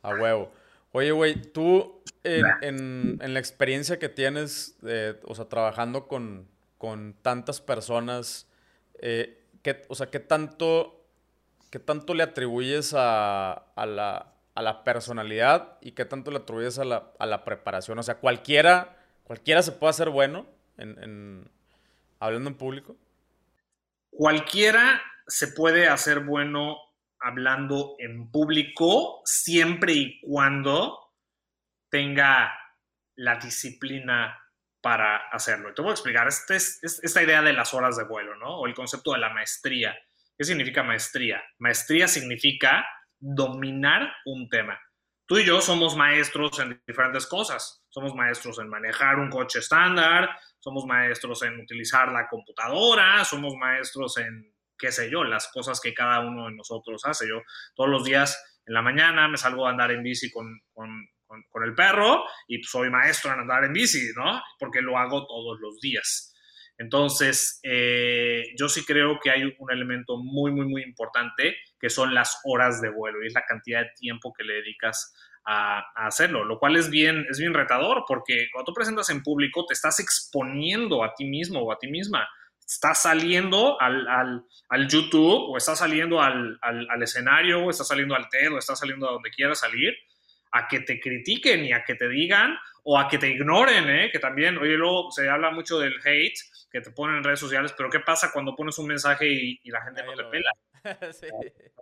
A huevo. Oye, güey, tú en, en, la experiencia que tienes, o sea, trabajando con, con tantas personas, eh, o sea, ¿qué tanto, qué tanto le atribuyes a, la, personalidad y qué tanto le atribuyes a la, preparación? O sea, cualquiera, cualquiera se puede hacer bueno en, hablando en público. Cualquiera se puede hacer bueno hablando en público siempre y cuando tenga la disciplina para hacerlo. Y te voy a explicar, este es, esta idea de las horas de vuelo, ¿no? O el concepto de la maestría. ¿Qué significa maestría? Maestría significa dominar un tema. Tú y yo somos maestros en diferentes cosas. Somos maestros en manejar un coche estándar, somos maestros en utilizar la computadora, somos maestros en, qué sé yo, las cosas que cada uno de nosotros hace. Yo todos los días en la mañana me salgo a andar en bici con, con con, el perro y soy maestro en andar en bici, ¿no? Porque lo hago todos los días. Entonces, eh, yo sí creo que hay un elemento muy, muy, muy importante que son las horas de vuelo y es la cantidad de tiempo que le dedicas a, hacerlo, lo cual es bien, es bien retador porque cuando tú presentas en público te estás exponiendo a ti mismo o a ti misma. Estás saliendo al, al, al YouTube o estás saliendo al, al, escenario o estás saliendo al TED o estás saliendo a donde quieras salir a que te critiquen y a que te digan o a que te ignoren, ¿eh? que también, oye, luego se habla mucho del hate que te ponen en redes sociales, pero ¿qué pasa cuando pones un mensaje y, la gente no te pela?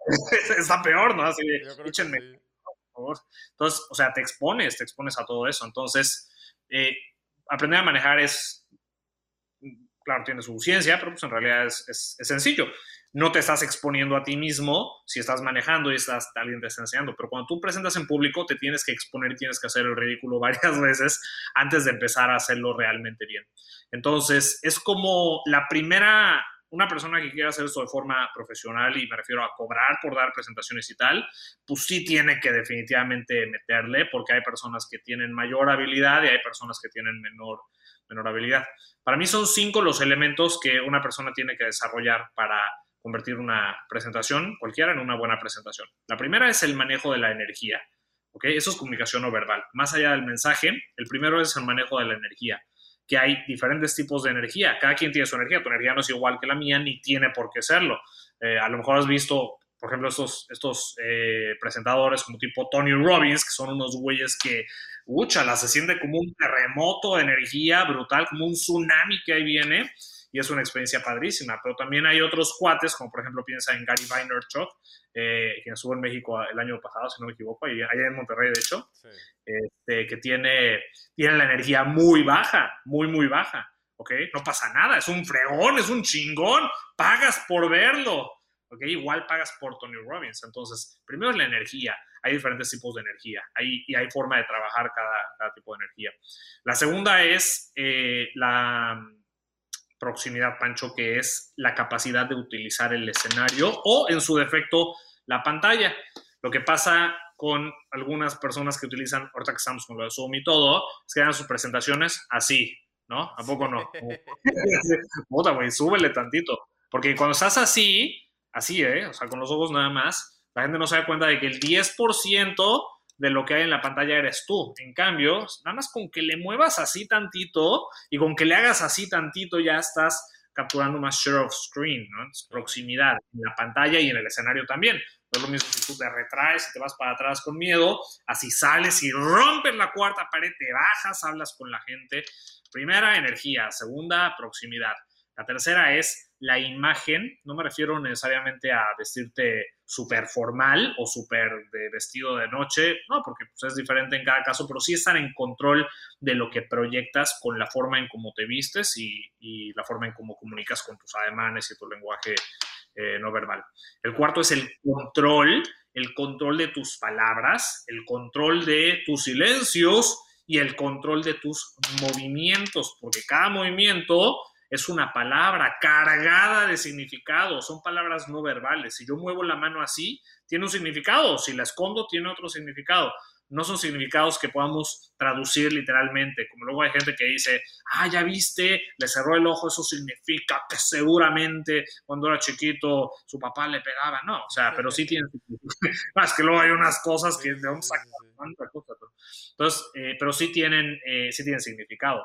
Está peor, ¿no? Así, échenme, por favor. Entonces, o sea, te expones, te expones a todo eso. Entonces, eh, aprender a manejar es, claro, tiene su ciencia, pero pues en realidad es, es, es sencillo no te estás exponiendo a ti mismo si estás manejando y estás, alguien te está enseñando. Pero cuando tú presentas en público, te tienes que exponer y tienes que hacer el ridículo varias veces antes de empezar a hacerlo realmente bien. Entonces, es como la primera, una persona que quiere hacer esto de forma profesional y me refiero a cobrar por dar presentaciones y tal, pues sí tiene que definitivamente meterle porque hay personas que tienen mayor habilidad y hay personas que tienen menor, menor habilidad. Para mí son cinco los elementos que una persona tiene que desarrollar para convertir una presentación cualquiera en una buena presentación. La primera es el manejo de la energía. ¿ok? Eso es comunicación no verbal. Más allá del mensaje, el primero es el manejo de la energía, que hay diferentes tipos de energía. Cada quien tiene su energía. Tu energía no es igual que la mía, ni tiene por qué serlo. Eh, a lo mejor has visto, por ejemplo, estos, estos eh, presentadores como tipo Tony Robbins, que son unos güeyes que, ucha, se siente como un terremoto de energía brutal, como un tsunami que ahí viene y es una experiencia padrísima. Pero también hay otros cuates, como por ejemplo piensa en Gary Vaynerchuk, eh, quien estuvo en México el año pasado, si no me equivoco, y allá en Monterrey, de hecho, este, que tiene, tiene la energía muy baja, muy, muy baja. ¿Ok? No pasa nada, es un fregón, es un chingón, pagas por verlo. ¿Ok? Igual pagas por Tony Robbins. Entonces, primero es la energía. Hay diferentes tipos de energía hay, y hay forma de trabajar cada, tipo de energía. La segunda es eh, la proximidad, Pancho, que es la capacidad de utilizar el escenario o, en su defecto, la pantalla. Lo que pasa con algunas personas que utilizan, ahorita que estamos con lo de Zoom y todo, es que dan sus presentaciones así, ¿no? ¿A poco no? Puta, güey, súbele tantito. Porque cuando estás así, así, ¿eh? O sea, con los ojos nada más, la gente no se da cuenta de que el 10% de lo que hay en la pantalla eres tú. En cambio, nada más con que le muevas así tantito y con que le hagas así tantito ya estás capturando más share of screen, ¿no? proximidad en la pantalla y en el escenario también. No es lo mismo si tú te retraes y te vas para atrás con miedo, así sales y rompes la cuarta pared, te bajas, hablas con la gente. Primera, energía. Segunda, proximidad. La tercera es la imagen. No me refiero necesariamente a vestirte súper formal o súper de vestido de noche, no, porque pues, es diferente en cada caso, pero sí estar en control de lo que proyectas con la forma en cómo te vistes y, la forma en cómo comunicas con tus ademanes y tu lenguaje eh, no verbal. El cuarto es el control, el control de tus palabras, el control de tus silencios y el control de tus movimientos, porque cada movimiento es una palabra cargada de significado, son palabras no verbales. Si yo muevo la mano así, tiene un significado, si la escondo, tiene otro significado. No son significados que podamos traducir literalmente, como luego hay gente que dice, ah, ya viste, le cerró el ojo, eso significa que seguramente cuando era chiquito su papá le pegaba. No, o sea, pero sí tiene significado. Más que luego hay unas cosas que de dónde sacan Entonces, eh, pero sí tienen, eh, sí tienen significado.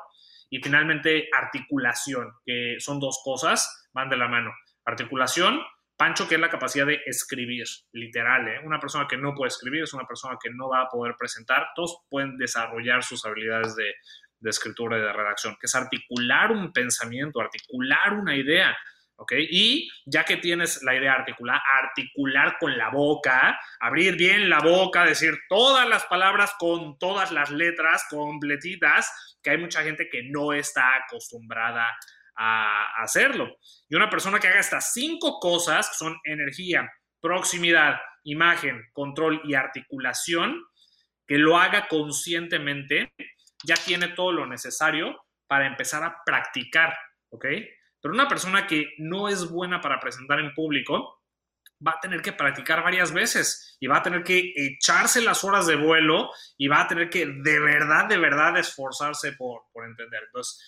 Y finalmente, articulación, que son dos cosas, van de la mano. Articulación, Pancho, que es la capacidad de escribir, literal. ¿eh? Una persona que no puede escribir es una persona que no va a poder presentar. Todos pueden desarrollar sus habilidades de, de escritura y de redacción, que es articular un pensamiento, articular una idea. ¿Ok? Y ya que tienes la idea articular, articular con la boca, abrir bien la boca, decir todas las palabras con todas las letras completitas, que hay mucha gente que no está acostumbrada a hacerlo. Y una persona que haga estas cinco cosas, que son energía, proximidad, imagen, control y articulación, que lo haga conscientemente, ya tiene todo lo necesario para empezar a practicar, ¿ok? Pero una persona que no es buena para presentar en público va a tener que practicar varias veces y va a tener que echarse las horas de vuelo y va a tener que de verdad, de verdad esforzarse por, por entender. Entonces,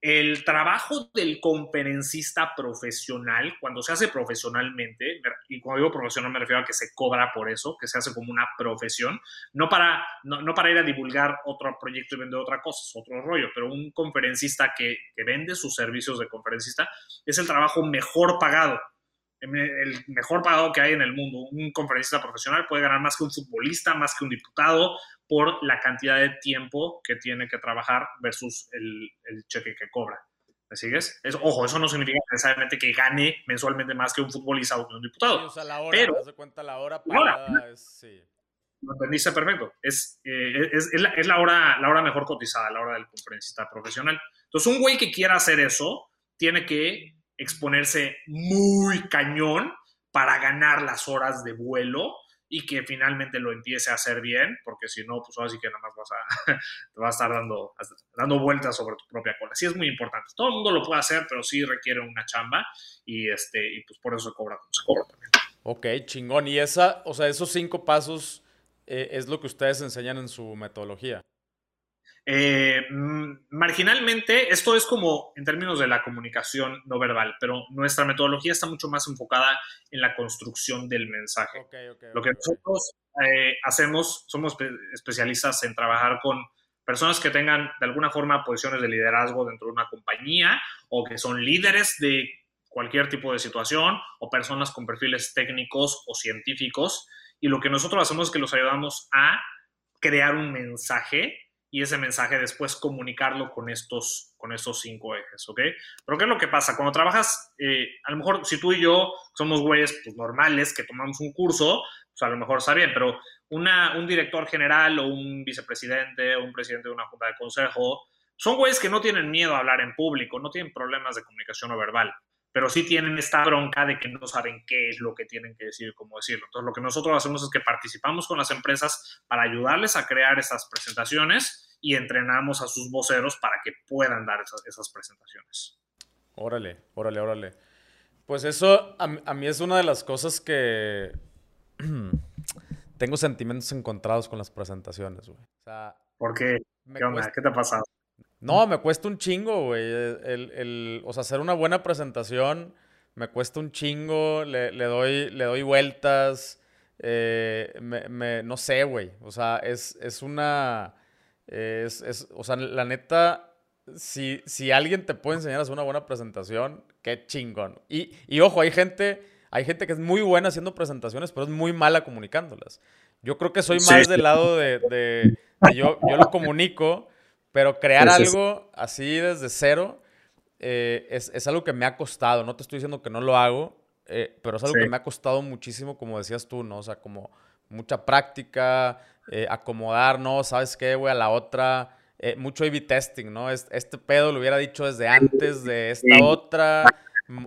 el trabajo del conferencista profesional, cuando se hace profesionalmente, y cuando digo profesional me refiero a que se cobra por eso, que se hace como una profesión, no para, no, para ir a divulgar otro proyecto y vender otra cosa, es otro rollo, pero un conferencista que, que vende sus servicios de conferencista es el trabajo mejor pagado el mejor pagado que hay en el mundo. Un conferencista profesional puede ganar más que un futbolista, más que un diputado, por la cantidad de tiempo que tiene que trabajar versus el, cheque que cobra. ¿Me sigues? ojo, eso no significa necesariamente que gane mensualmente más que un futbolista o un diputado. o sea, la hora, pero, de cuenta la hora sí. Lo entendiste perfecto. Es, eh, es, es, la, es, la, hora, la hora mejor cotizada, la hora del conferencista profesional. Entonces, un güey que quiera hacer eso tiene que exponerse muy cañón para ganar las horas de vuelo y que finalmente lo empiece a hacer bien, porque si no, pues ahora sí que nada más vas a, vas a estar dando, dando vueltas sobre tu propia cola. Sí es muy importante. Todo el mundo lo puede hacer, pero sí requiere una chamba y, este, y pues por eso se cobra como se también. Ok, chingón. Y esa, o sea, esos cinco pasos eh, es lo que ustedes enseñan en su metodología. Eh, mm, marginalmente, esto es como en términos de la comunicación no verbal, pero nuestra metodología está mucho más enfocada en la construcción del mensaje. Lo que nosotros eh, hacemos, somos especialistas en trabajar con personas que tengan de alguna forma posiciones de liderazgo dentro de una compañía o que son líderes de cualquier tipo de situación o personas con perfiles técnicos o científicos. Y lo que nosotros hacemos es que los ayudamos a crear un mensaje y ese mensaje después comunicarlo con estos, con estos cinco ejes, ¿ok? Pero ¿qué es lo que pasa? Cuando trabajas, eh, a lo mejor si tú y yo somos güeyes pues, normales que tomamos un curso, pues a lo mejor está bien, pero una, un director general o un vicepresidente o un presidente de una junta de consejo, son güeyes que no tienen miedo a hablar en público, no tienen problemas de comunicación no verbal pero sí tienen esta bronca de que no saben qué es lo que tienen que decir, cómo decirlo. Entonces, lo que nosotros hacemos es que participamos con las empresas para ayudarles a crear esas presentaciones y entrenamos a sus voceros para que puedan dar esas, presentaciones. Órale, órale, órale. Pues eso a, mí es una de las cosas que tengo sentimientos encontrados con las presentaciones, güey. ¿Por qué? ¿Qué, ¿Qué te ha pasado? No, me cuesta un chingo, güey. El, o sea, hacer una buena presentación me cuesta un chingo, le, doy, le doy vueltas, eh, me, no sé, güey. O sea, es, es una... Es, o sea, la neta, si, si alguien te puede enseñar a hacer una buena presentación, qué chingón. Y, y ojo, hay gente, hay gente que es muy buena haciendo presentaciones, pero es muy mala comunicándolas. Yo creo que soy más del lado de, de, yo, yo lo comunico pero crear algo así desde cero eh, es, algo que me ha costado. No te estoy diciendo que no lo hago, eh, pero es algo que me ha costado muchísimo, como decías tú, ¿no? O sea, como mucha práctica, eh, acomodar, ¿no? ¿Sabes qué? Voy a la otra. mucho A-B testing, ¿no? Este, pedo lo hubiera dicho desde antes de esta otra.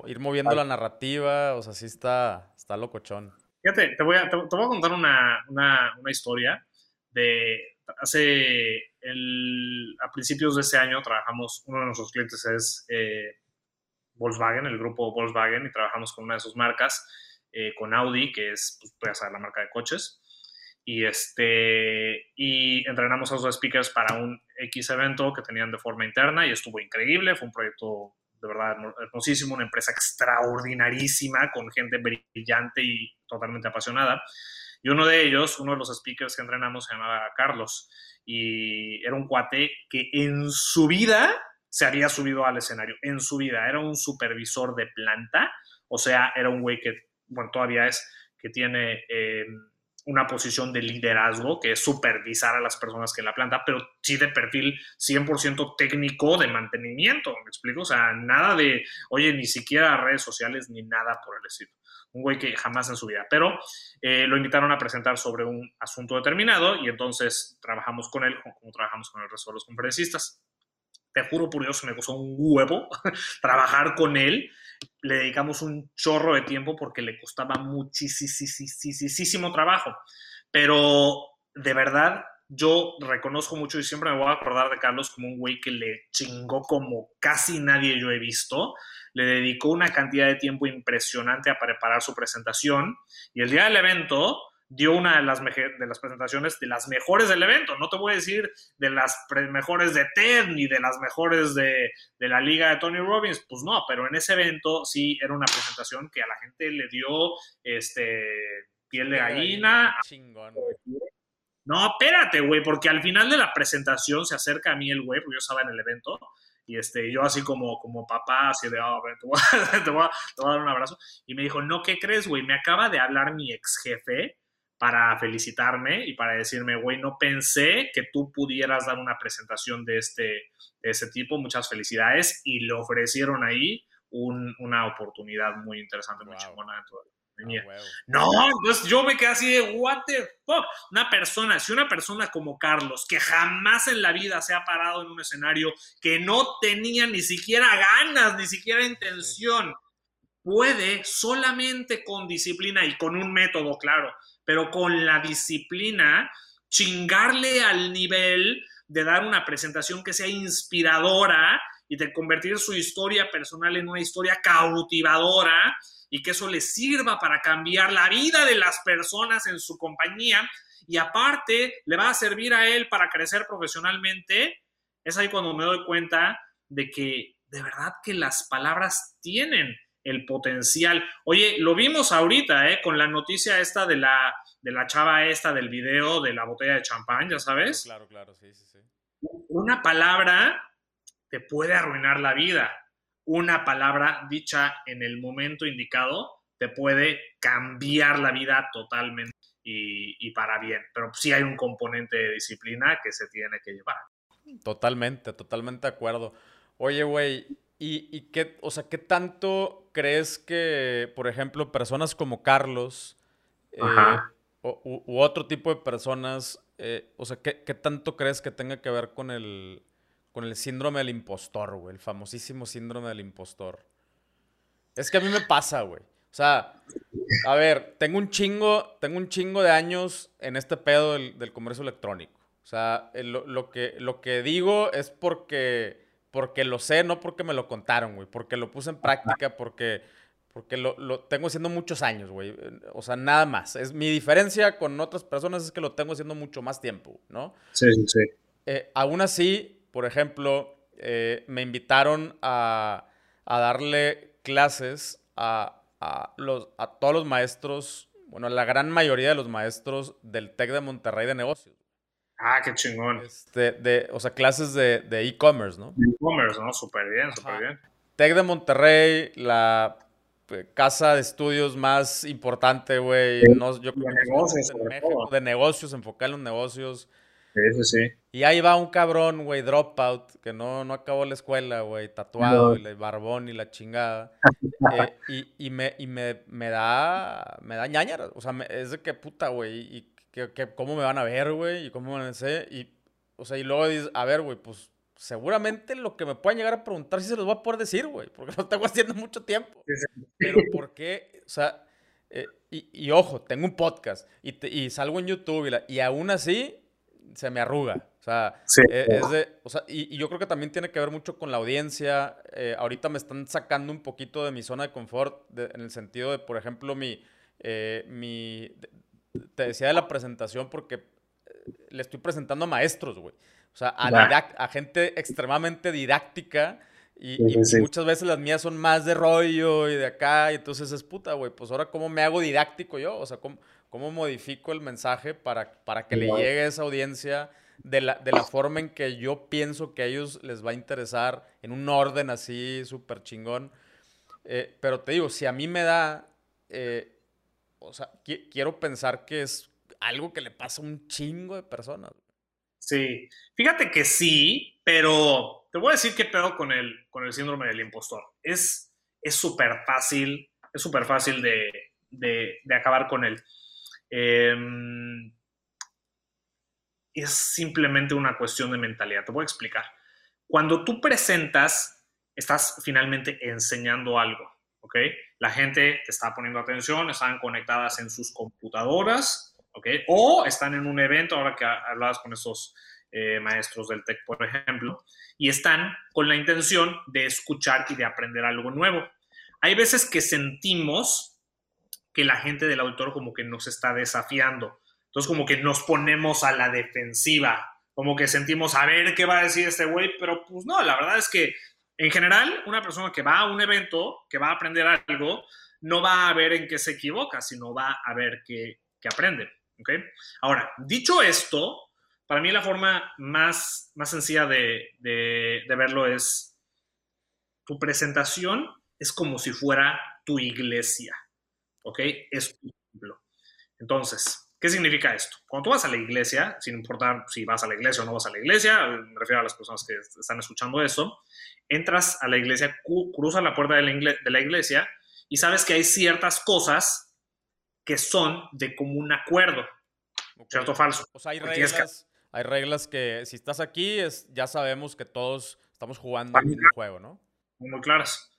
Ir moviendo la narrativa. O sea, sí está, está locochón. Fíjate, te voy a, te, voy a contar una, una, una historia de hace el, a principios de ese año trabajamos, uno de nuestros clientes es eh, Volkswagen, el grupo Volkswagen, y trabajamos con una de sus marcas, eh, con Audi, que es, pues, la marca de coches. Y, este, y entrenamos a sus speakers para un X evento que tenían de forma interna y estuvo increíble. Fue un proyecto de verdad hermosísimo, una empresa extraordinarísima, con gente brillante y totalmente apasionada. Y uno de ellos, uno de los speakers que entrenamos, se llamaba Carlos. Y era un cuate que en su vida se había subido al escenario. En su vida. Era un supervisor de planta. O sea, era un güey que, bueno, todavía es, que tiene eh, una posición de liderazgo, que es supervisar a las personas que en la planta, pero sí de perfil 100% técnico de mantenimiento. ¿Me explico? O sea, nada de, oye, ni siquiera redes sociales ni nada por el estilo un güey que jamás en su vida, pero eh, lo invitaron a presentar sobre un asunto determinado y entonces trabajamos con él como trabajamos con el resto de los conferencistas. Te juro por Dios, me costó un huevo trabajar con él. Le dedicamos un chorro de tiempo porque le costaba muchísimo trabajo. Pero de verdad, yo reconozco mucho y siempre me voy a acordar de Carlos como un güey que le chingó como casi nadie yo he visto le dedicó una cantidad de tiempo impresionante a preparar su presentación y el día del evento dio una de las, de las presentaciones de las mejores del evento. No te voy a decir de las mejores de TED ni de las mejores de, de, la liga de Tony Robbins, pues no, pero en ese evento sí era una presentación que a la gente le dio este, piel de gallina. Chingón. No, espérate, güey, porque al final de la presentación se acerca a mí el güey, porque yo estaba en el evento, y este, yo así como, como papá, así de, oh, te, voy a, te, voy a, dar un abrazo. Y me dijo, no, ¿qué crees, güey? Me acaba de hablar mi ex jefe para felicitarme y para decirme, güey, no pensé que tú pudieras dar una presentación de este de ese tipo. Muchas felicidades. Y le ofrecieron ahí un, una oportunidad muy interesante, muy chingona de Ah, no, pues yo me quedé así de, what the fuck. Una persona, si una persona como Carlos, que jamás en la vida se ha parado en un escenario, que no tenía ni siquiera ganas, ni siquiera intención, puede solamente con disciplina y con un método, claro, pero con la disciplina, chingarle al nivel de dar una presentación que sea inspiradora y de convertir su historia personal en una historia cautivadora y que eso le sirva para cambiar la vida de las personas en su compañía y aparte le va a servir a él para crecer profesionalmente es ahí cuando me doy cuenta de que de verdad que las palabras tienen el potencial. Oye, lo vimos ahorita, ¿eh? Con la noticia esta de la, de la chava esta del video de la botella de champán, ya sabes. Claro, claro, sí, sí, sí. Una palabra te puede arruinar la vida. Una palabra dicha en el momento indicado te puede cambiar la vida totalmente y, para bien. Pero sí hay un componente de disciplina que se tiene que llevar. Totalmente, totalmente de acuerdo. Oye, güey, ¿y, qué, o sea, qué tanto crees que, por ejemplo, personas como Carlos eh, u, otro tipo de personas, eh, o sea, ¿qué, ¿qué, tanto crees que tenga que ver con el, con el síndrome del impostor, güey? El famosísimo síndrome del impostor. Es que a mí me pasa, güey. O sea, a ver, tengo un chingo, tengo un chingo de años en este pedo del, comercio electrónico. O sea, lo, que, lo que digo es porque, porque lo sé, no porque me lo contaron, güey. Porque lo puse en práctica, porque, porque lo, lo tengo haciendo muchos años, güey. O sea, nada más. Es, mi diferencia con otras personas es que lo tengo haciendo mucho más tiempo, ¿no? Sí, sí, sí. Eh, aún así, por ejemplo, eh, me invitaron a, a darle clases a a, los, a todos los maestros, bueno, la gran mayoría de los maestros del TEC de Monterrey de negocios. Ah, qué chingón. Este, de, o sea, clases de e-commerce, ¿no? E-commerce, ¿no? Súper bien, súper bien. TEC de Monterrey, la eh, casa de estudios más importante, güey. No, yo creo de negocios, en México, de negocios, enfocar en los negocios. Sí, sí, sí. Y ahí va un cabrón, güey, dropout, que no, no acabó la escuela, güey, tatuado, y el barbón y la chingada. Eh, y, y, me, y me, me da, me da ñañara. O sea, es de que puta, güey, y que, cómo me van a ver, güey, y cómo me van a hacer. Y, o sea, y luego dices, a ver, güey, pues seguramente lo que me puedan llegar a preguntar sí se los voy a poder decir, güey, porque lo tengo haciendo mucho tiempo. Pero ¿por qué? O sea, eh, y, y, ojo, tengo un podcast y, y salgo en YouTube y, y aún así se me arruga. O sea, e, es de, o sea y, yo creo que también tiene que ver mucho con la audiencia. Eh, ahorita me están sacando un poquito de mi zona de confort en el sentido de, por ejemplo, mi, eh, mi, te decía de la presentación porque eh, le estoy presentando a maestros, güey. O sea, a, a gente extremadamente didáctica. Y, muchas veces las mías son más de rollo y de acá, y entonces es puta, güey. Pues ahora, ¿cómo me hago didáctico yo? O sea, ¿cómo, cómo modifico el mensaje para, para que le llegue a esa audiencia de la, de la forma en que yo pienso que a ellos les va a interesar, en un orden así súper chingón. Eh, pero te digo, si a mí me da, eh, o sea, quiero pensar que es algo que le pasa a un chingo de personas. Sí, fíjate que sí, pero te voy a decir qué pedo con el, con el síndrome del impostor. Es súper fácil, es súper fácil de, de, de acabar con él. Em, es simplemente una cuestión de mentalidad. Te voy a explicar. Cuando tú presentas, estás finalmente enseñando algo, ¿ok? La gente te está poniendo atención, están conectadas en sus computadoras, ¿ok? O están en un evento, ahora que hablabas con esos eh, maestros del TEC, por ejemplo, y están con la intención de escuchar y de aprender algo nuevo. Hay veces que sentimos que la gente del autor como que nos está desafiando. Entonces como que nos ponemos a la defensiva, como que sentimos a ver qué va a decir este güey, pero pues no, la verdad es que en general una persona que va a un evento, que va a aprender algo, no va a ver en qué se equivoca, sino va a ver qué, aprende. ¿okay? Ahora, dicho esto, para mí la forma más, más sencilla de, verlo es tu presentación es como si fuera tu iglesia. Es ejemplo. Entonces, ¿qué significa esto? Cuando tú vas a la iglesia, sin importar si vas a la iglesia o no vas a la iglesia, me refiero a las personas que están escuchando eso, entras a la iglesia, cruzas la puerta de la, iglesia y sabes que hay ciertas cosas que son de común acuerdo. ¿Cierto o falso? O sea, hay reglas, que... hay reglas que si estás aquí, es, ya sabemos que todos estamos jugando mismo juego, ¿no? Muy claras.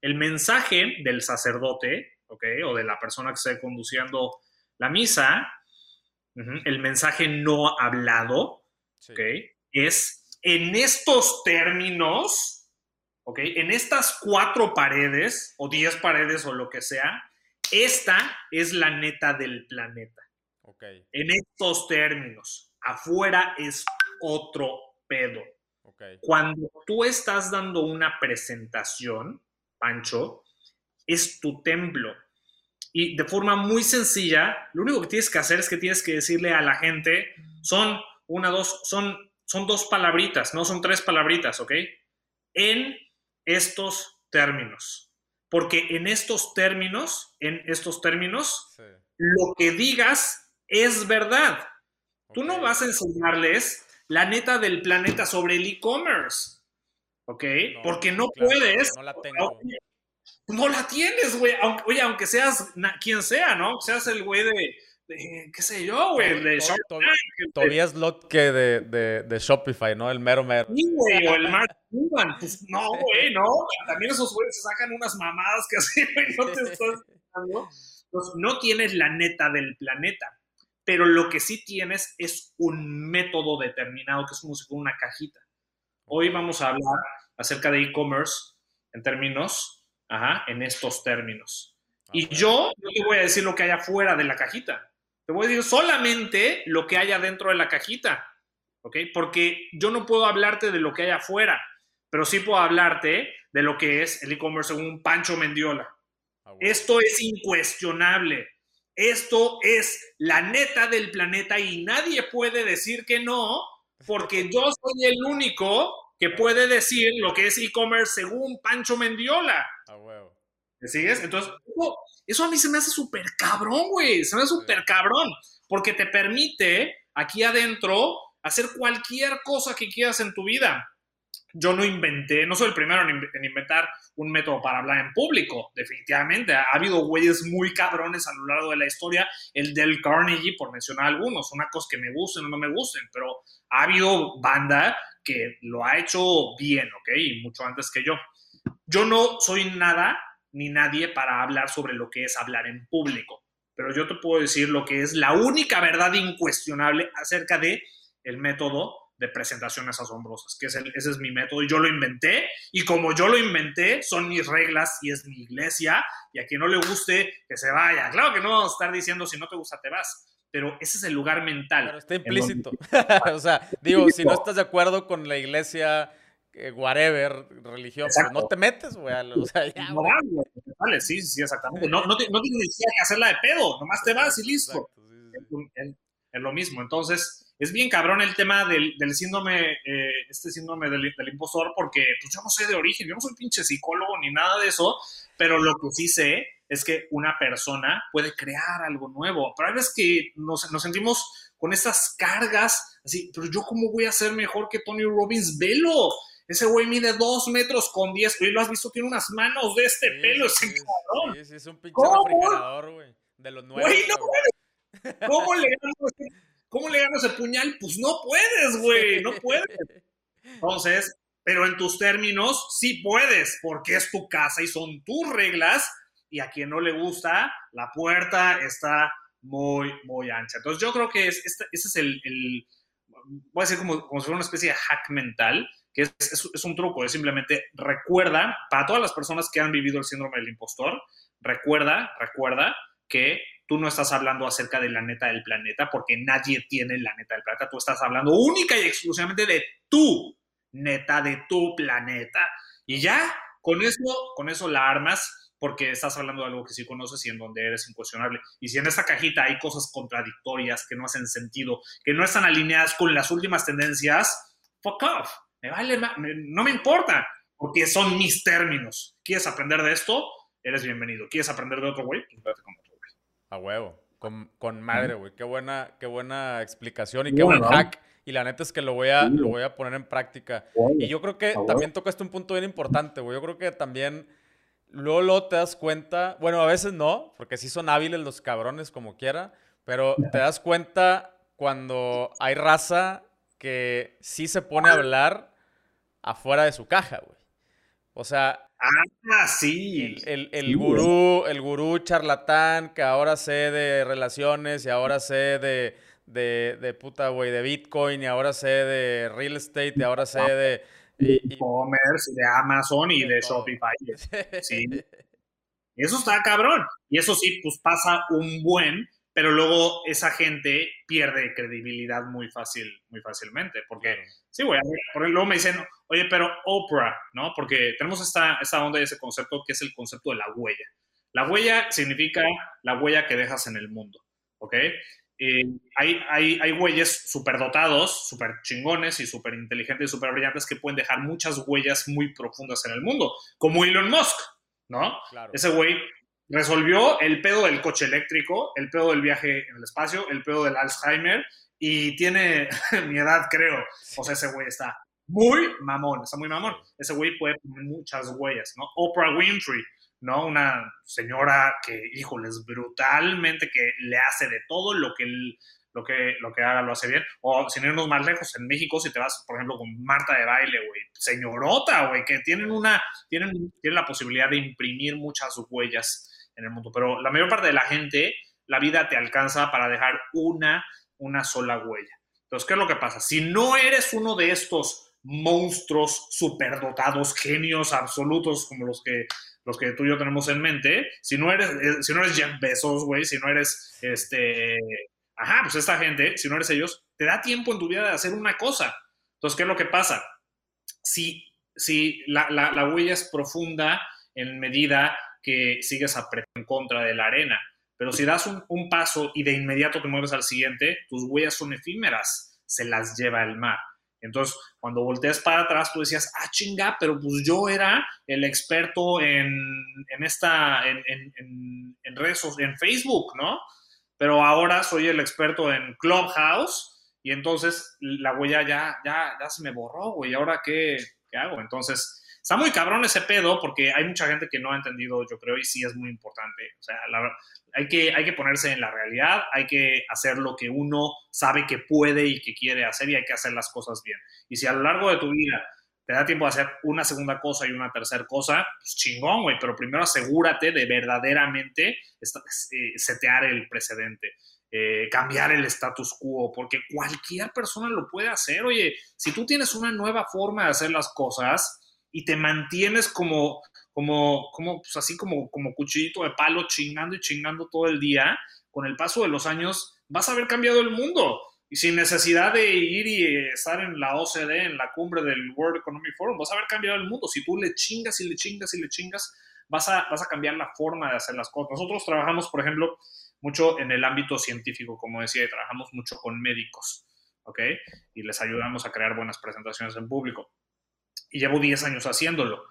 El mensaje del sacerdote o de la persona que esté conduciendo la misa, el mensaje no hablado, Es en estos términos, ¿ok? En estas cuatro paredes, o diez paredes, o lo que sea, esta es la neta del planeta. En estos términos, afuera es otro pedo. Cuando tú estás dando una presentación, Pancho, es tu templo. Y de forma muy sencilla, lo único que tienes que hacer es que tienes que decirle a la gente, son una, dos, son, son dos palabritas, no son tres palabritas, ¿ok? En estos términos. Porque en estos términos, en estos términos, lo que digas es verdad. Tú no vas a enseñarles la neta del planeta sobre el e-commerce. ¿Ok? Porque no puedes. No la tengo. No la tienes, güey. oye, aunque seas quien sea, ¿no? Seas el güey de, qué sé yo, güey, de Shopify. Todavía es lo que de, de, de, Shopify, ¿no? El mero mero. Sí, güey, o el Mark Cuban. Pues no, güey, no. También esos güeyes se sacan unas mamadas que así, güey, no te estás Entonces, no tienes la neta del planeta pero lo que sí tienes es un método determinado que es como si fuera una cajita. Hoy vamos a hablar acerca de e-commerce en términos, ajá, en estos términos. Y yo no te voy a decir lo que hay afuera de la cajita. Te voy a decir solamente lo que hay adentro de la cajita. ¿Ok? Porque yo no puedo hablarte de lo que hay afuera, pero sí puedo hablarte de lo que es el e-commerce según Pancho Mendiola. Ah, Esto es incuestionable. Esto es la neta del planeta y nadie puede decir que no, porque yo soy el único que puede decir lo que es e-commerce según Pancho Mendiola. Ah, huevo. ¿Me sigues? Entonces, eso a mí se me hace súper cabrón, güey. Se me hace súper cabrón. Porque te permite aquí adentro hacer cualquier cosa que quieras en tu vida yo no inventé, no soy el primero en, inventar un método para hablar en público, definitivamente. Ha, habido güeyes muy cabrones a lo largo de la historia, el del Carnegie, por mencionar algunos, una cosa que me gusten o no me gusten, pero ha habido banda que lo ha hecho bien, ¿ok? Y mucho antes que yo. Yo no soy nada ni nadie para hablar sobre lo que es hablar en público, pero yo te puedo decir lo que es la única verdad incuestionable acerca de el método de presentaciones asombrosas, que es ese es mi método y yo lo inventé y como yo lo inventé son mis reglas y es mi iglesia y a quien no le guste que se vaya. Claro que no vamos a estar diciendo si no te gusta te vas, pero ese es el lugar mental. Pero está implícito. o sea, digo, si no estás de acuerdo con la iglesia, eh, whatever, religión, pues no te metes, güey. O sea, ya, no, vale, sí, sí, exactamente. No, no, te, no tienes que hacerla de pedo, nomás te vas y listo. es lo mismo. Entonces, es bien cabrón el tema del, síndrome, eh, este síndrome del, impostor, porque pues yo no sé de origen, yo no soy pinche psicólogo ni nada de eso, pero lo que sí sé es que una persona puede crear algo nuevo. Pero hay veces que nos, nos sentimos con esas cargas, así, pero yo cómo voy a ser mejor que Tony Robbins, velo. Ese güey mide dos metros con diez. Oye, lo has visto, tiene unas manos de este pelo, ese cabrón. Sí, sí, es un pinche refrigerador, güey. De los nuevos. Güey, no, ¿Cómo le ¿Cómo le ganas el puñal? Pues no puedes, güey, no puedes. Entonces, pero en tus términos sí puedes, porque es tu casa y son tus reglas, y a quien no le gusta, la puerta está muy, muy ancha. Entonces, yo creo que es, este, ese es el, voy a decir como, como si fuera una especie de hack mental, es, un truco, es simplemente recuerda, para todas las personas que han vivido el síndrome del impostor, recuerda, recuerda que tú no estás hablando acerca de la neta del planeta porque nadie tiene la neta del planeta. Tú estás hablando única y exclusivamente de tu neta, de tu planeta. Y ya, con eso, con eso la armas porque estás hablando de algo que sí conoces y en donde eres incuestionable. Y si en esa cajita hay cosas contradictorias que no hacen sentido, que no están alineadas con las últimas tendencias, fuck off. Me vale, no me importa, porque son mis términos. ¿Quieres aprender de esto? Eres bienvenido. ¿Quieres aprender de otro güey? Pues con a huevo. Con, con madre, güey. Qué buena, qué buena explicación y qué buen hack. Y la neta es que lo voy a, lo voy a poner en práctica. Y yo creo que también tocaste un punto bien importante, güey. Yo creo que también luego, luego te das cuenta, bueno, a veces no, porque sí son hábiles los cabrones como quiera, pero te das cuenta cuando hay raza que sí se pone a hablar afuera de su caja, güey. O sea, Ah, sí. El, el, gurú, el gurú charlatán que ahora sé de relaciones y ahora sé de, de, de puta, güey, de Bitcoin y ahora sé de real estate y ahora sé de... E-commerce, de Amazon y de Shopify. Sí. Eso está cabrón. Y eso sí, pues pasa un buen, pero luego esa gente pierde credibilidad muy fácil, muy fácilmente, porque sí, güey, luego me dicen, oye, pero Oprah, ¿no? Porque tenemos esta, esta onda y ese concepto que es el concepto de la huella. La huella significa la huella que dejas en el mundo, ¿ok? Eh, hay, hay, hay güeyes súper dotados, súper chingones y súper inteligentes y súper brillantes que pueden dejar muchas huellas muy profundas en el mundo, como Elon Musk, ¿no? Ese güey resolvió el pedo del coche eléctrico, el pedo del viaje en el espacio, el pedo del Alzheimer y tiene mi edad, creo. O sea, ese güey está muy mamón, está muy mamón. Ese güey puede poner muchas huellas, ¿no? Oprah Winfrey ¿no? Una señora que, híjoles, brutalmente que le hace de todo lo que, lo que, lo que haga lo hace bien. O sin irnos más lejos, en México, si te vas, por ejemplo, con Marta de baile, güey, señorota, güey, que tienen una, tienen, tienen la posibilidad de imprimir muchas huellas en el mundo. Pero la mayor parte de la gente, la vida te alcanza para dejar una, una sola huella. Entonces, ¿qué es lo que pasa? Si no eres uno de estos monstruos superdotados, genios absolutos como los que los que tú y yo tenemos en mente, si no eres, eh, si no eres Jeff Bezos, güey, si no eres, este, ajá, pues esta gente, si no eres ellos, te da tiempo en tu vida de hacer una cosa. Entonces, ¿qué es lo que pasa? Si, si la, la, huella es profunda en medida que sigues en contra de la arena, pero si das un, un paso y de inmediato te mueves al siguiente, tus huellas son efímeras, se las lleva el mar. Entonces, cuando volteas para atrás, tú decías, ah, chinga, pero pues yo era el experto en, esta, en, en, en, redes, en Facebook, ¿no? Pero ahora soy el experto en Clubhouse y entonces la huella ya, ya, ya se me borró, güey, ¿ahora qué, qué hago? Entonces, está muy cabrón ese pedo porque hay mucha gente que no ha entendido, yo creo, y sí es muy importante. O sea, hay, que, hay que ponerse en la realidad, hay que hacer lo que uno sabe que puede y que quiere hacer y hay que hacer las cosas bien. Y si a lo largo de tu vida te da tiempo de hacer una segunda cosa y una tercera cosa, pues chingón, güey, pero primero asegúrate de verdaderamente eh, setear el precedente. Eh, cambiar el status quo, porque cualquier persona lo puede hacer. Oye, si tú tienes una nueva forma de hacer las cosas, y te mantienes como, como, como pues así como, como cuchillito de palo chingando y chingando todo el día, con el paso de los años vas a haber cambiado el mundo. Y sin necesidad de ir y estar en la OCDE, en la cumbre del World Economic Forum, vas a haber cambiado el mundo. Si tú le chingas y le chingas y le chingas, vas a, vas a cambiar la forma de hacer las cosas. Nosotros trabajamos, por ejemplo, mucho en el ámbito científico, como decía, y trabajamos mucho con médicos, ¿ok? Y les ayudamos a crear buenas presentaciones en público y llevo 10 años haciéndolo.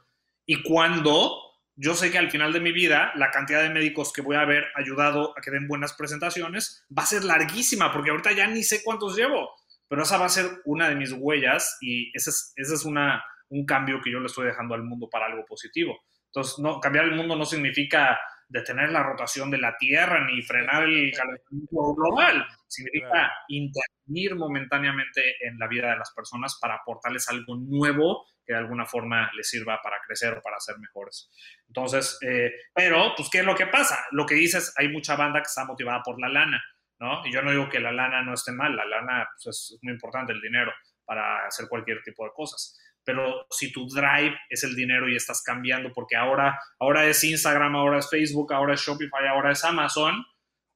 Y cuando yo sé que al final de mi vida la cantidad de médicos que voy a haber ayudado a que den buenas presentaciones va a ser larguísima, porque ahorita ya ni sé cuántos llevo, pero esa va a ser una de mis huellas y ese es, ese es una, un cambio que yo le estoy dejando al mundo para algo positivo. Entonces, no, cambiar el mundo no significa detener la rotación de la Tierra ni frenar el calentamiento global. Significa intervenir momentáneamente en la vida de las personas para aportarles algo nuevo que de alguna forma les sirva para crecer o para ser mejores. Entonces, eh, pero, pues, ¿qué es lo que pasa? Lo que dices, hay mucha banda que está motivada por la lana, ¿no? Y yo no digo que la lana no esté mal, la lana pues, es muy importante, el dinero, para hacer cualquier tipo de cosas pero si tu drive es el dinero y estás cambiando porque ahora, ahora es Instagram, ahora es Facebook, ahora es Shopify, ahora es Amazon,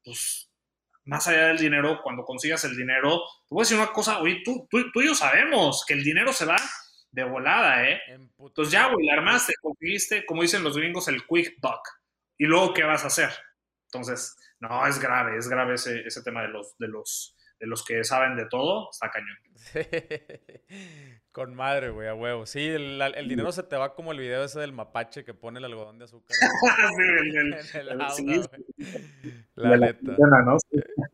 pues más allá del dinero, cuando consigas el dinero, te voy a decir una cosa, oye, tú, tú, tú y yo sabemos que el dinero se va de volada, ¿eh? Entonces ya, güey, la armaste, conseguiste, como dicen los gringos, el quick buck. ¿Y luego qué vas a hacer? Entonces, no, es grave, es grave ese, ese tema de los, de, los, de los que saben de todo, está cañón. Con madre, güey, a huevo. Sí, el, dinero se te va como el video ese del mapache que pone el algodón de azúcar. sí, el, La neta.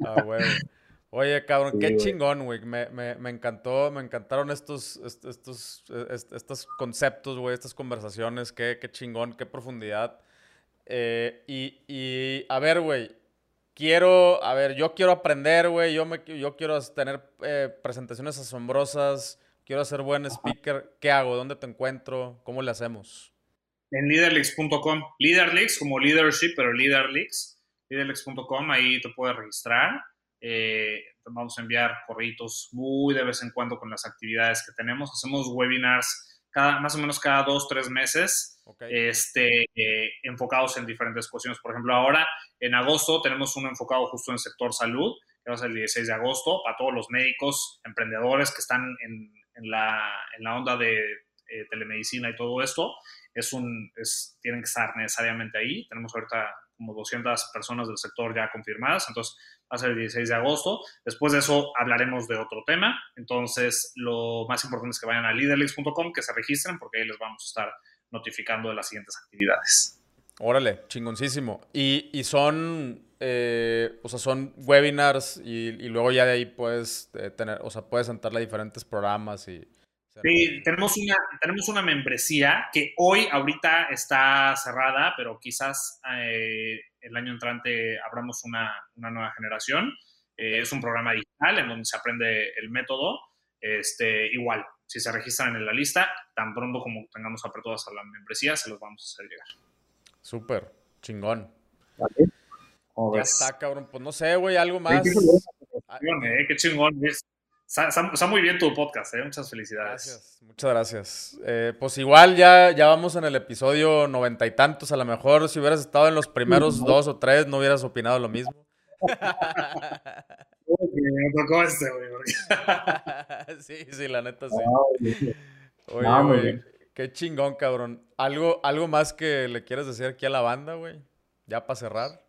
A huevo. Oye, cabrón, qué chingón, güey. Me, me, me, encantó, me encantaron estos, estos, estos, conceptos, güey, estas conversaciones. Qué, qué chingón, qué profundidad. Eh, y, y, a ver, güey, quiero, a ver, yo quiero aprender, güey. Yo, me, yo quiero tener eh, presentaciones asombrosas quiero ser buen speaker, ¿qué hago? ¿Dónde te encuentro? ¿Cómo le hacemos? En leaderleaks.com. Leaderleaks como leadership, pero leaderleaks. Leaderleaks.com, ahí te puedes registrar. Eh, vamos a enviar correitos muy de vez en cuando con las actividades que tenemos. Hacemos webinars cada, más o menos cada dos, tres meses, este, eh, enfocados en diferentes cuestiones. Por ejemplo, ahora en agosto tenemos uno enfocado justo en el sector salud, que va a ser el 16 de agosto, para todos los médicos, emprendedores que están en, en, la, en la, onda de eh, telemedicina y todo esto. Es un, es, tienen que estar necesariamente ahí. Tenemos ahorita como 200 personas del sector ya confirmadas, entonces va a ser el 16 de agosto. Después de eso hablaremos de otro tema, entonces lo más importante es que vayan a leaderlix.com, que se registren, porque ahí les vamos a estar notificando de las siguientes actividades. Órale, chingoncísimo. Y, y son, eh, o sea, son webinars y, luego ya de ahí puedes eh, tener, o sea, puedes entrarle a diferentes programas y... Sí, tenemos una, tenemos una membresía que hoy, ahorita está cerrada, pero quizás eh, el año entrante abramos una, una nueva generación. Eh, es un programa digital en donde se aprende el método. Este, igual, si se registran en la lista, tan pronto como tengamos aperturas a la membresía, se los vamos a hacer llegar. Súper, chingón. ¿Vale? Ya está, cabrón. Pues no sé, güey, algo más. Eh, qué chingón. Está, muy bien tu podcast, ¿eh? Muchas felicidades. Gracias, muchas gracias. Eh, pues igual ya, ya vamos en el episodio noventa y tantos. A lo mejor si hubieras estado en los primeros dos o tres, no hubieras opinado lo mismo. me tocó este, güey. sí, sí, la neta sí. Oye, güey, qué chingón, cabrón. ¿Algo, ¿Algo más que le quieres decir aquí a la banda, güey? Ya para cerrar.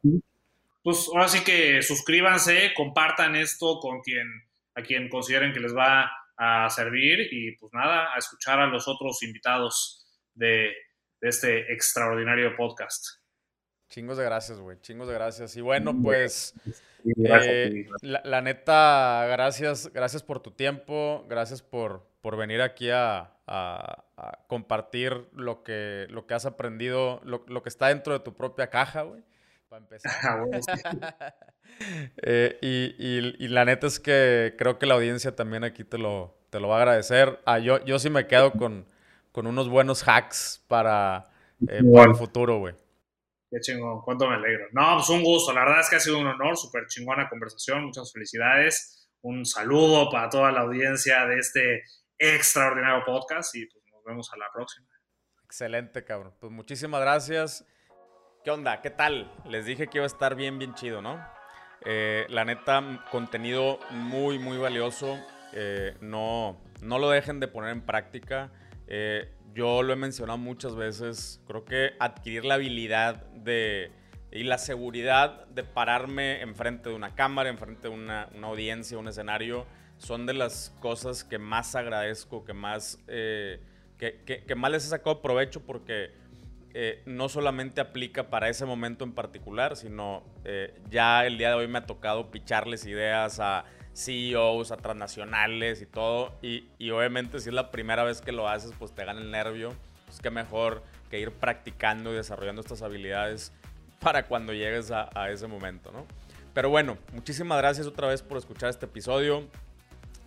Pues ahora sí que suscríbanse, compartan esto con quien, a quien consideren que les va a servir y pues nada, a escuchar a los otros invitados de, de este extraordinario podcast. Chingos de gracias, güey. Chingos de gracias. Y bueno, pues eh, la, neta, gracias, gracias por tu tiempo, gracias por, por venir aquí a, compartir lo que, lo que has aprendido, lo, que está dentro de tu propia caja, güey. Para empezar. Eh, y, la neta es que creo que la audiencia también aquí te lo, te lo va a agradecer. Ah, yo, yo sí me quedo con, con unos buenos hacks para, eh, para el futuro, güey. Qué chingón, cuánto me alegro. No, pues un gusto. La verdad es que ha sido un honor, súper chingona conversación. Muchas felicidades. Un saludo para toda la audiencia de este extraordinario podcast y pues nos vemos a la próxima. Excelente, cabrón. Pues muchísimas gracias. ¿Qué onda? ¿Qué tal? Les dije que iba a estar bien, bien chido, ¿no? Eh, la neta, contenido muy, muy valioso. Eh, no, no lo dejen de poner en práctica. Eh, yo lo he mencionado muchas veces, creo que adquirir la habilidad de y la seguridad de pararme enfrente de una cámara, enfrente de una, una audiencia, un escenario, son de las cosas que más agradezco, que más, eh, que, que, más les he sacado provecho porque eh, no solamente aplica para ese momento en particular, sino eh, ya el día de hoy me ha tocado picharles ideas a CEOs, a transnacionales y todo. Y, y, obviamente si es la primera vez que lo haces, pues te gana el nervio. Pues qué mejor que ir practicando y desarrollando estas habilidades para cuando llegues a ese momento, ¿no? Pero bueno, muchísimas gracias otra vez por escuchar este episodio.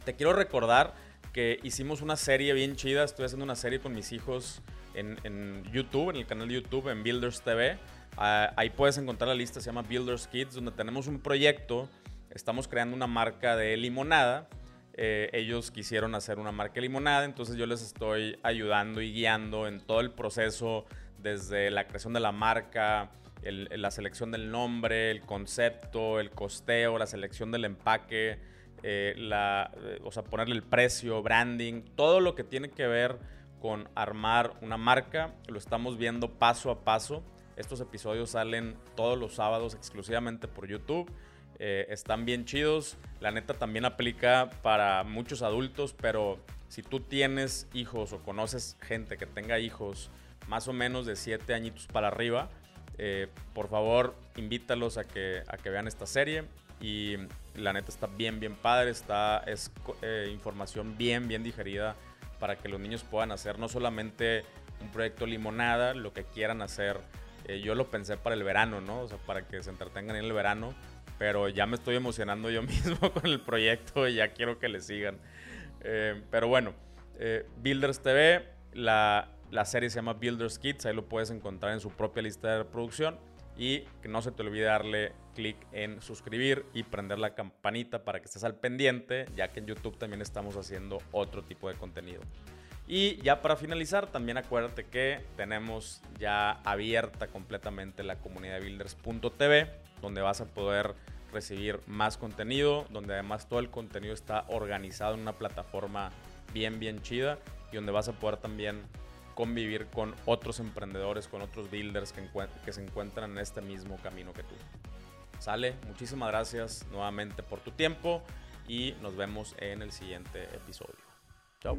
Te quiero recordar que hicimos una serie bien chida. Estoy haciendo una serie con mis hijos en, YouTube, en el canal de YouTube, en Builders TV. Ah, ahí puedes encontrar la lista, se llama Builders Kids, donde tenemos un proyecto estamos creando una marca de limonada. Eh, ellos quisieron hacer una marca de limonada, entonces yo les estoy ayudando y guiando en todo el proceso, desde la creación de la marca, la selección del nombre, el concepto, el costeo, la selección del empaque, eh, la, eh, o sea, ponerle el precio, branding, todo lo que tiene que ver con armar una marca, lo estamos viendo paso a paso. Estos episodios salen todos los sábados exclusivamente por YouTube. Eh, están bien chidos. La neta también aplica para muchos adultos, pero si tú tienes hijos o conoces gente que tenga hijos más o menos de 7 añitos para arriba, por favor invítalos a que, a que vean esta serie. Y la neta está bien, bien padre. Está, es eh, información bien, bien digerida para que los niños puedan hacer no solamente un proyecto limonada, lo que quieran hacer. yo lo pensé para el verano, ¿no? O sea, para que se entretengan en el verano pero ya me estoy emocionando yo mismo con el proyecto y ya quiero que le sigan. Eh, pero bueno, eh, Builders TV, la, la, serie se llama Builders Kids, ahí lo puedes encontrar en su propia lista de reproducción. Y que no se te olvide darle clic en suscribir y prender la campanita para que estés al pendiente, ya que en YouTube también estamos haciendo otro tipo de contenido. Y ya para finalizar, también acuérdate que tenemos ya abierta completamente la comunidad de builders.tv, donde vas a poder recibir más contenido, donde además todo el contenido está organizado en una plataforma bien, bien chida y donde vas a poder también convivir con otros emprendedores, con otros builders que, que se encuentran en este mismo camino que tú. Sale, muchísimas gracias nuevamente por tu tiempo y nos vemos en el siguiente episodio. Chao.